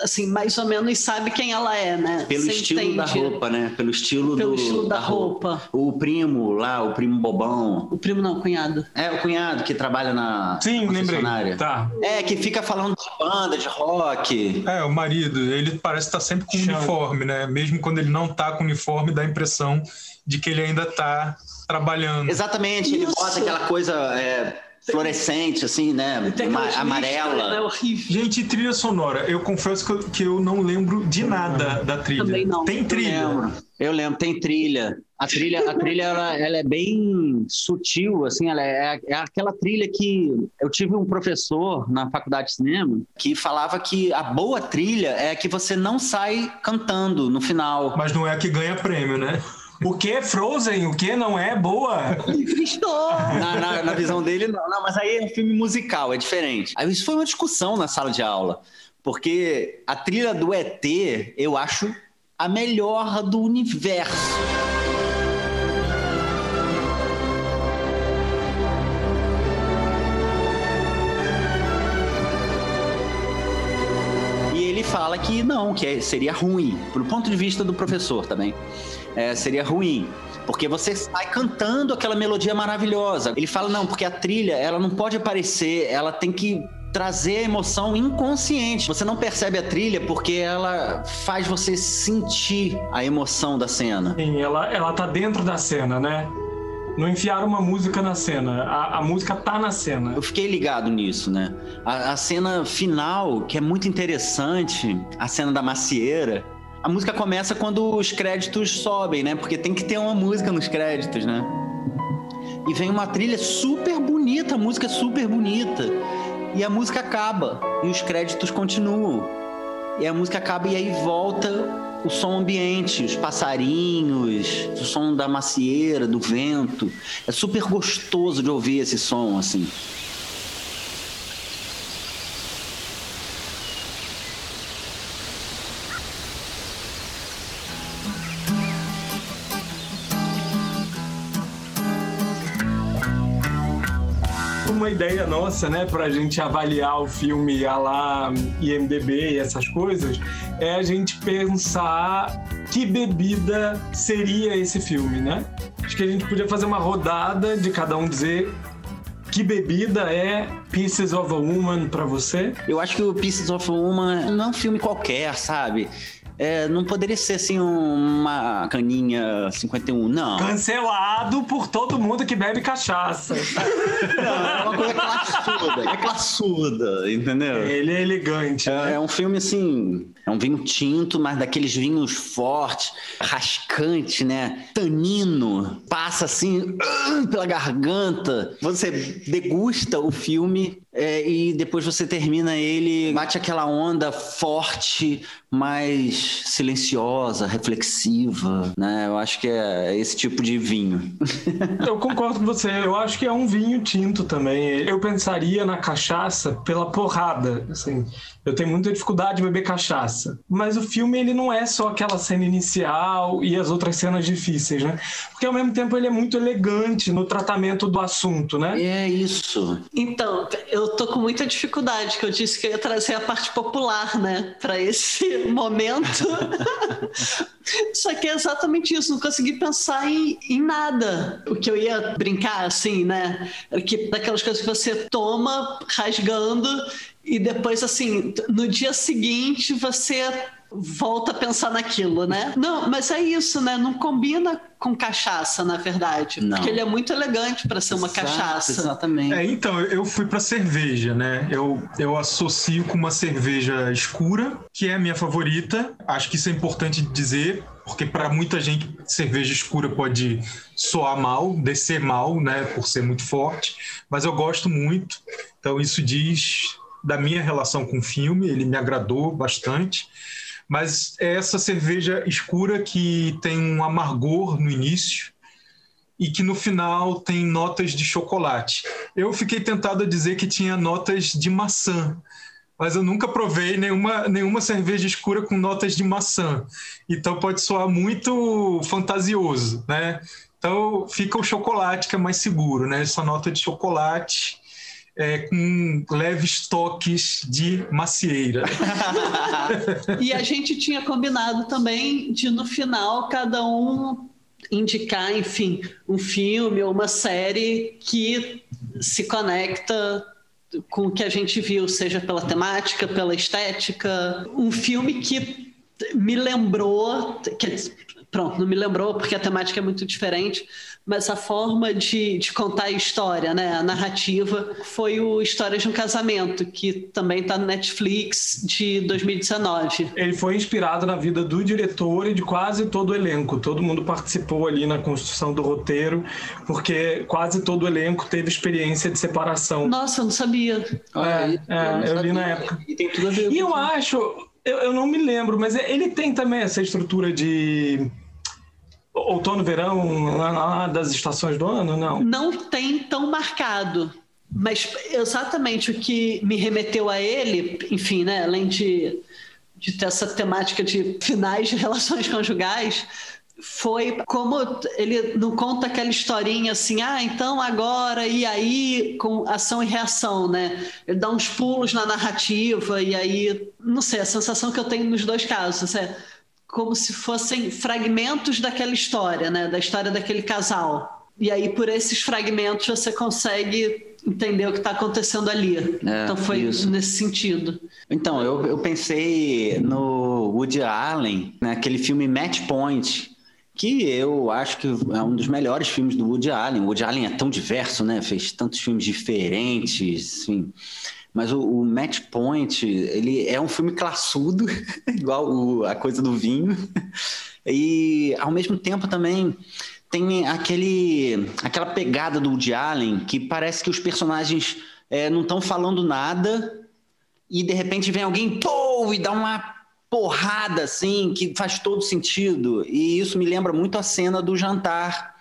assim, mais ou menos sabe quem ela é, né? Pelo Você estilo entende. da roupa, né? Pelo estilo, Pelo do, estilo da, da roupa. roupa. O primo lá, o primo bobão. O primo não, o cunhado. É, o cunhado que trabalha na Sim, lembrei. Tá. É, que fica falando de banda, de rock. É, o marido, ele parece estar sempre com Chama. uniforme, né? Mesmo quando ele não tá com uniforme, dá a impressão de que ele ainda tá trabalhando. Exatamente, Isso. ele bota aquela coisa é, fluorescente, assim, né? amarela. É horrível. Gente, trilha sonora. Eu confesso que eu, que eu não lembro de nada da trilha. Também não. Tem trilha. Eu lembro, eu lembro tem trilha. A trilha, a trilha ela, ela é bem sutil, assim, ela é, é aquela trilha que eu tive um professor na faculdade de cinema que falava que a boa trilha é a que você não sai cantando no final. Mas não é a que ganha prêmio, né? O que é Frozen? O que não é boa? na, na, na, visão dele, não. não. Mas aí é um filme musical, é diferente. Aí isso foi uma discussão na sala de aula. Porque a trilha do ET, eu acho a melhor do universo. Fala que não, que é, seria ruim, do ponto de vista do professor também é, seria ruim. Porque você sai cantando aquela melodia maravilhosa. Ele fala, não, porque a trilha, ela não pode aparecer, ela tem que trazer a emoção inconsciente. Você não percebe a trilha porque ela faz você sentir a emoção da cena. Sim, ela, ela tá dentro da cena, né? Não enfiaram uma música na cena. A, a, música tá na cena. Eu fiquei ligado nisso, né? A, a cena final, que é muito interessante, a cena da macieira, a música começa quando os créditos sobem, né? Porque tem que ter uma música nos créditos, né? e vem uma trilha super bonita, a música é super bonita. E a música acaba e os créditos continuam. E a música acaba e aí volta o som ambiente, os passarinhos, o som da macieira, do vento. É super gostoso de ouvir esse som assim. Ideia nossa, né, pra gente avaliar o filme a lá IMDB e essas coisas, é a gente pensar que bebida seria esse filme, né? Acho que a gente podia fazer uma rodada de cada um dizer que bebida é Pieces of a Woman para você? Eu acho que o Pieces of a Woman não é um filme qualquer, sabe? É, não poderia ser assim uma caninha 51, não. Cancelado por todo mundo que bebe cachaça. não, é uma coisa classuda, é classuda, entendeu? Ele é elegante. É, né? é um filme assim, é um vinho tinto, mas daqueles vinhos fortes, rascante, né? Tanino, passa assim uh, pela garganta. Você degusta o filme é, e depois você termina ele, bate aquela onda forte, mais silenciosa, reflexiva, né? Eu acho que é esse tipo de vinho. Eu concordo com você. Eu acho que é um vinho tinto também. Eu pensaria na cachaça pela porrada, assim. Eu tenho muita dificuldade de beber cachaça. Mas o filme, ele não é só aquela cena inicial e as outras cenas difíceis, né? Porque ao mesmo tempo ele é muito elegante no tratamento do assunto, né? É isso. Então, eu tô com muita dificuldade, que eu disse que eu ia trazer a parte popular, né, para esse momento. Só que é exatamente isso, não consegui pensar em, em nada. O que eu ia brincar, assim, né? Que daquelas coisas que você toma rasgando e depois, assim, no dia seguinte você volta a pensar naquilo, né? Não, mas é isso, né? Não combina com cachaça, na verdade. Não. Porque ele é muito elegante para ser uma Exato, cachaça. Exatamente. É, então, eu fui para cerveja, né? Eu, eu associo com uma cerveja escura, que é a minha favorita. Acho que isso é importante dizer, porque para muita gente cerveja escura pode soar mal, descer mal, né? Por ser muito forte. Mas eu gosto muito. Então, isso diz da minha relação com o filme, ele me agradou bastante. Mas é essa cerveja escura que tem um amargor no início e que no final tem notas de chocolate. Eu fiquei tentado a dizer que tinha notas de maçã, mas eu nunca provei nenhuma, nenhuma cerveja escura com notas de maçã. Então pode soar muito fantasioso, né? Então fica o chocolate que é mais seguro, né? Essa nota de chocolate é, com leves toques de macieira. e a gente tinha combinado também de no final cada um indicar, enfim, um filme ou uma série que se conecta com o que a gente viu, seja pela temática, pela estética, um filme que me lembrou, que, pronto, não me lembrou porque a temática é muito diferente, mas a forma de, de contar a história, né, a narrativa, foi o Histórias de um Casamento, que também está no Netflix de 2019. Ele foi inspirado na vida do diretor e de quase todo o elenco. Todo mundo participou ali na construção do roteiro, porque quase todo o elenco teve experiência de separação. Nossa, eu não sabia. É, é, eu, eu li na época. E tem tudo a ver. E eu acho, eu, eu não me lembro, mas ele tem também essa estrutura de outono, verão, lá das estações do ano, não? Não tem tão marcado. Mas exatamente o que me remeteu a ele, enfim, né, além de, de ter essa temática de finais de relações conjugais, foi como ele não conta aquela historinha assim, ah, então agora e aí com ação e reação, né? Ele dá uns pulos na narrativa e aí, não sei, a sensação que eu tenho nos dois casos é como se fossem fragmentos daquela história, né? Da história daquele casal. E aí, por esses fragmentos, você consegue entender o que está acontecendo ali. É, então, foi isso. nesse sentido. Então, eu, eu pensei no Woody Allen, naquele filme Match Point, que eu acho que é um dos melhores filmes do Woody Allen. O Woody Allen é tão diverso, né? Fez tantos filmes diferentes, assim. Mas o, o Match Point, ele é um filme classudo, igual o, a coisa do vinho. E, ao mesmo tempo, também tem aquele, aquela pegada do Woody Allen que parece que os personagens é, não estão falando nada e de repente vem alguém pô, e dá uma porrada assim que faz todo sentido. E isso me lembra muito a cena do jantar.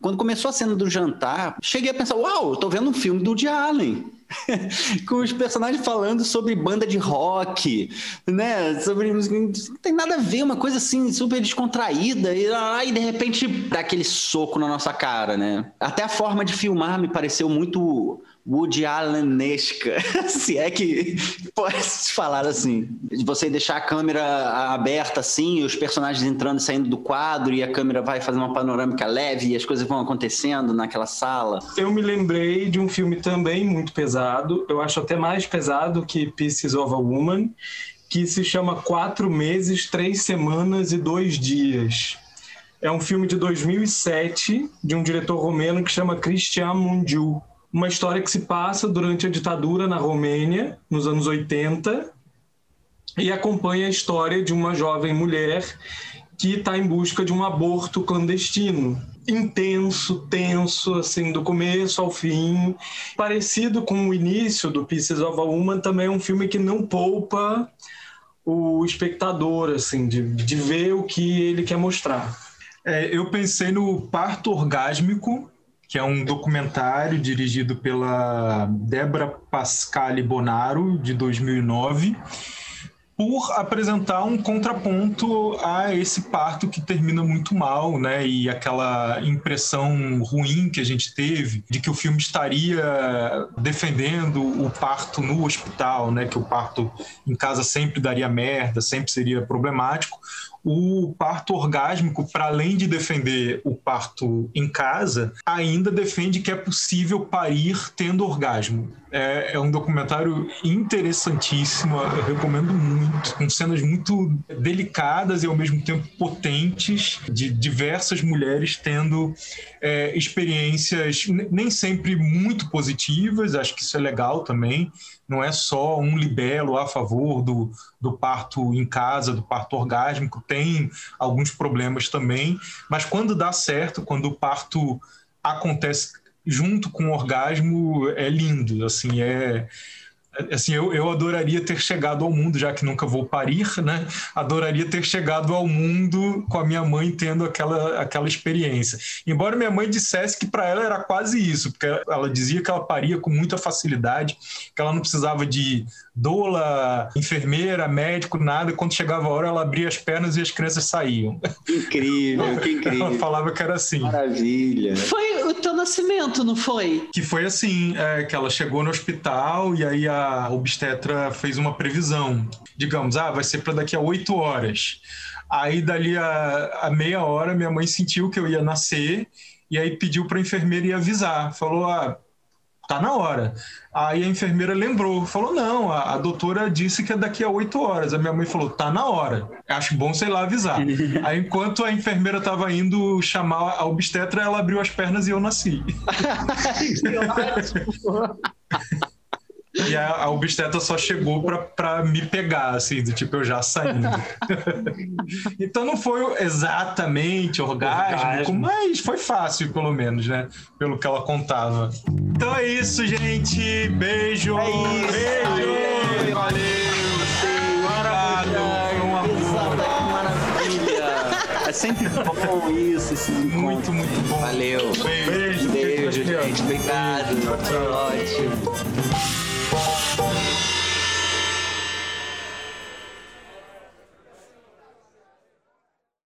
Quando começou a cena do jantar, cheguei a pensar: uau, tô vendo um filme do Woody Allen. com os personagens falando sobre banda de rock, né? Sobre não tem nada a ver, uma coisa assim super descontraída e, e de repente dá aquele soco na nossa cara, né? Até a forma de filmar me pareceu muito Woody Allenesca, se é que pode falar assim. Você deixar a câmera aberta assim, os personagens entrando e saindo do quadro, e a câmera vai fazer uma panorâmica leve e as coisas vão acontecendo naquela sala. Eu me lembrei de um filme também muito pesado, eu acho até mais pesado que Pieces of a Woman, que se chama Quatro Meses, Três Semanas e Dois Dias. É um filme de 2007 de um diretor romeno que chama Cristian Mungiu uma história que se passa durante a ditadura na Romênia, nos anos 80, e acompanha a história de uma jovem mulher que está em busca de um aborto clandestino. Intenso, tenso, assim, do começo ao fim. Parecido com o início do Pieces of a Woman, também é um filme que não poupa o espectador, assim, de, de ver o que ele quer mostrar. É, eu pensei no parto orgásmico, que é um documentário dirigido pela Débora Pascale Bonaro, de 2009, por apresentar um contraponto a esse parto que termina muito mal, né? E aquela impressão ruim que a gente teve de que o filme estaria defendendo o parto no hospital, né? Que o parto em casa sempre daria merda, sempre seria problemático o parto orgásmico, para além de defender o parto em casa, ainda defende que é possível parir tendo orgasmo. É, é um documentário interessantíssimo, eu recomendo muito, com cenas muito delicadas e ao mesmo tempo potentes de diversas mulheres tendo é, experiências nem sempre muito positivas, acho que isso é legal também, não é só um libelo a favor do, do parto em casa, do parto orgásmico, tem alguns problemas também, mas quando dá certo, quando o parto acontece junto com o orgasmo, é lindo, assim, é assim, eu, eu adoraria ter chegado ao mundo, já que nunca vou parir, né? Adoraria ter chegado ao mundo com a minha mãe tendo aquela, aquela experiência. Embora minha mãe dissesse que para ela era quase isso, porque ela dizia que ela paria com muita facilidade, que ela não precisava de doula, enfermeira, médico, nada. Quando chegava a hora, ela abria as pernas e as crianças saíam. Incrível, que incrível. Ela falava que era assim. Maravilha. Foi o teu nascimento, não foi? Que foi assim, é, que ela chegou no hospital e aí a obstetra fez uma previsão. Digamos, ah, vai ser para daqui a oito horas. Aí, dali a, a meia hora, minha mãe sentiu que eu ia nascer e aí pediu para a enfermeira ir avisar. Falou, ah, tá na hora. Aí a enfermeira lembrou, falou: não, a, a, doutora disse que é daqui a oito horas. A minha mãe falou: tá na hora. Acho bom, sei lá, avisar. Aí enquanto a enfermeira tava indo chamar a obstetra, ela abriu as pernas e eu nasci. que ótimo. E a, a obstetra só chegou pra, pra me pegar, assim, do tipo, eu já saindo. então não foi exatamente orgásmico, orgasmo. mas foi fácil, pelo menos, né? Pelo que ela contava. Então é isso, gente. Beijo. É isso. Beijo. Valeu. É sempre bom isso, esse Muito, muito bom. Valeu. Beijo. Beijo, Beijo gente. Obrigado. Foi ótimo.